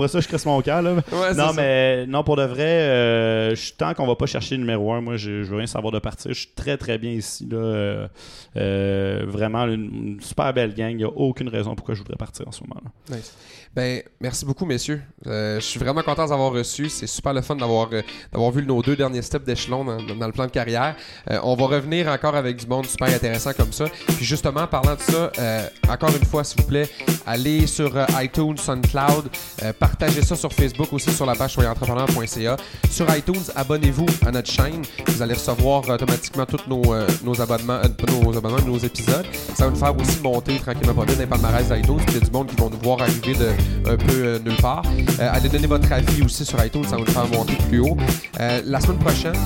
Après ça, je crisse mon cœur. Là. Ouais, c'est Non, ça. mais non, pour de vrai, euh, je- tant qu'on va pas chercher le numéro un, moi, je, je veux rien savoir de partir. Je suis très, très bien ici. Là. Euh, euh, vraiment, une, une super belle gang. Il n'y a aucune raison pourquoi je voudrais partir en ce moment-là. Nice. Ben, merci beaucoup, messieurs. Euh, je suis vraiment content d'avoir reçu. C'est super le fun d'avoir euh, d'avoir vu nos deux derniers steps d'échelon dans, dans le plan de carrière. Euh, on va revenir encore avec du monde super intéressant comme ça. Puis justement, parlant de ça, euh, encore une fois, s'il vous plaît, allez sur euh, iTunes, SoundCloud, euh, partagez ça sur Facebook aussi sur la page soyerentrepreneur.ca. Sur iTunes, abonnez-vous à notre chaîne. Vous allez recevoir automatiquement tous nos, nos abonnements, nos abonnements, nos épisodes. Ça va nous faire aussi monter tranquillement pas vite dans les palmarès d'iTunes. Puis il y a du monde qui vont nous voir arriver de un peu euh, nulle part. Euh, allez donner votre avis aussi sur iTunes, ça va nous faire monter plus haut. Euh, la semaine prochaine,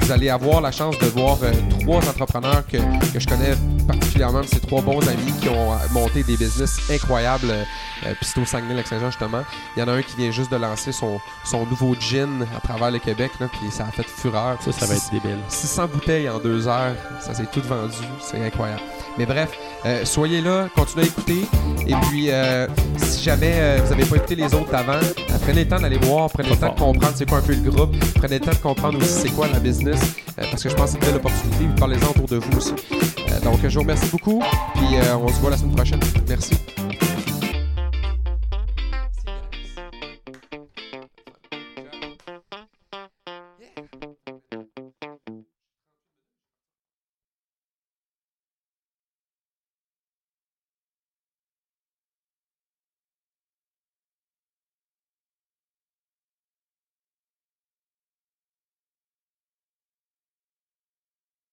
vous allez avoir la chance de voir trois entrepreneurs que, que je connais particulièrement, ces trois bons amis qui ont euh, monté des business incroyables. Euh, euh, puis c'est au Saguenay, Lac-Saint-Jean, justement. Il y en a un qui vient juste de lancer son, son nouveau gin à travers le Québec, là, puis ça a fait fureur. Ça, ça va être débile. 600 bouteilles en deux heures, ça s'est tout vendu, c'est incroyable. Mais bref, euh, soyez là, continuez à écouter. Et puis, euh, si jamais vous n'avez pas écouté les autres d'avant, euh, prenez le temps d'aller voir, prenez le temps de comprendre c'est quoi un peu le groupe, prenez le temps de comprendre aussi c'est quoi la business, parce que je pense que c'est une belle opportunité. Parlez-en autour de vous aussi. Euh, donc, je vous remercie beaucoup, puis euh, on se voit la semaine prochaine. Merci.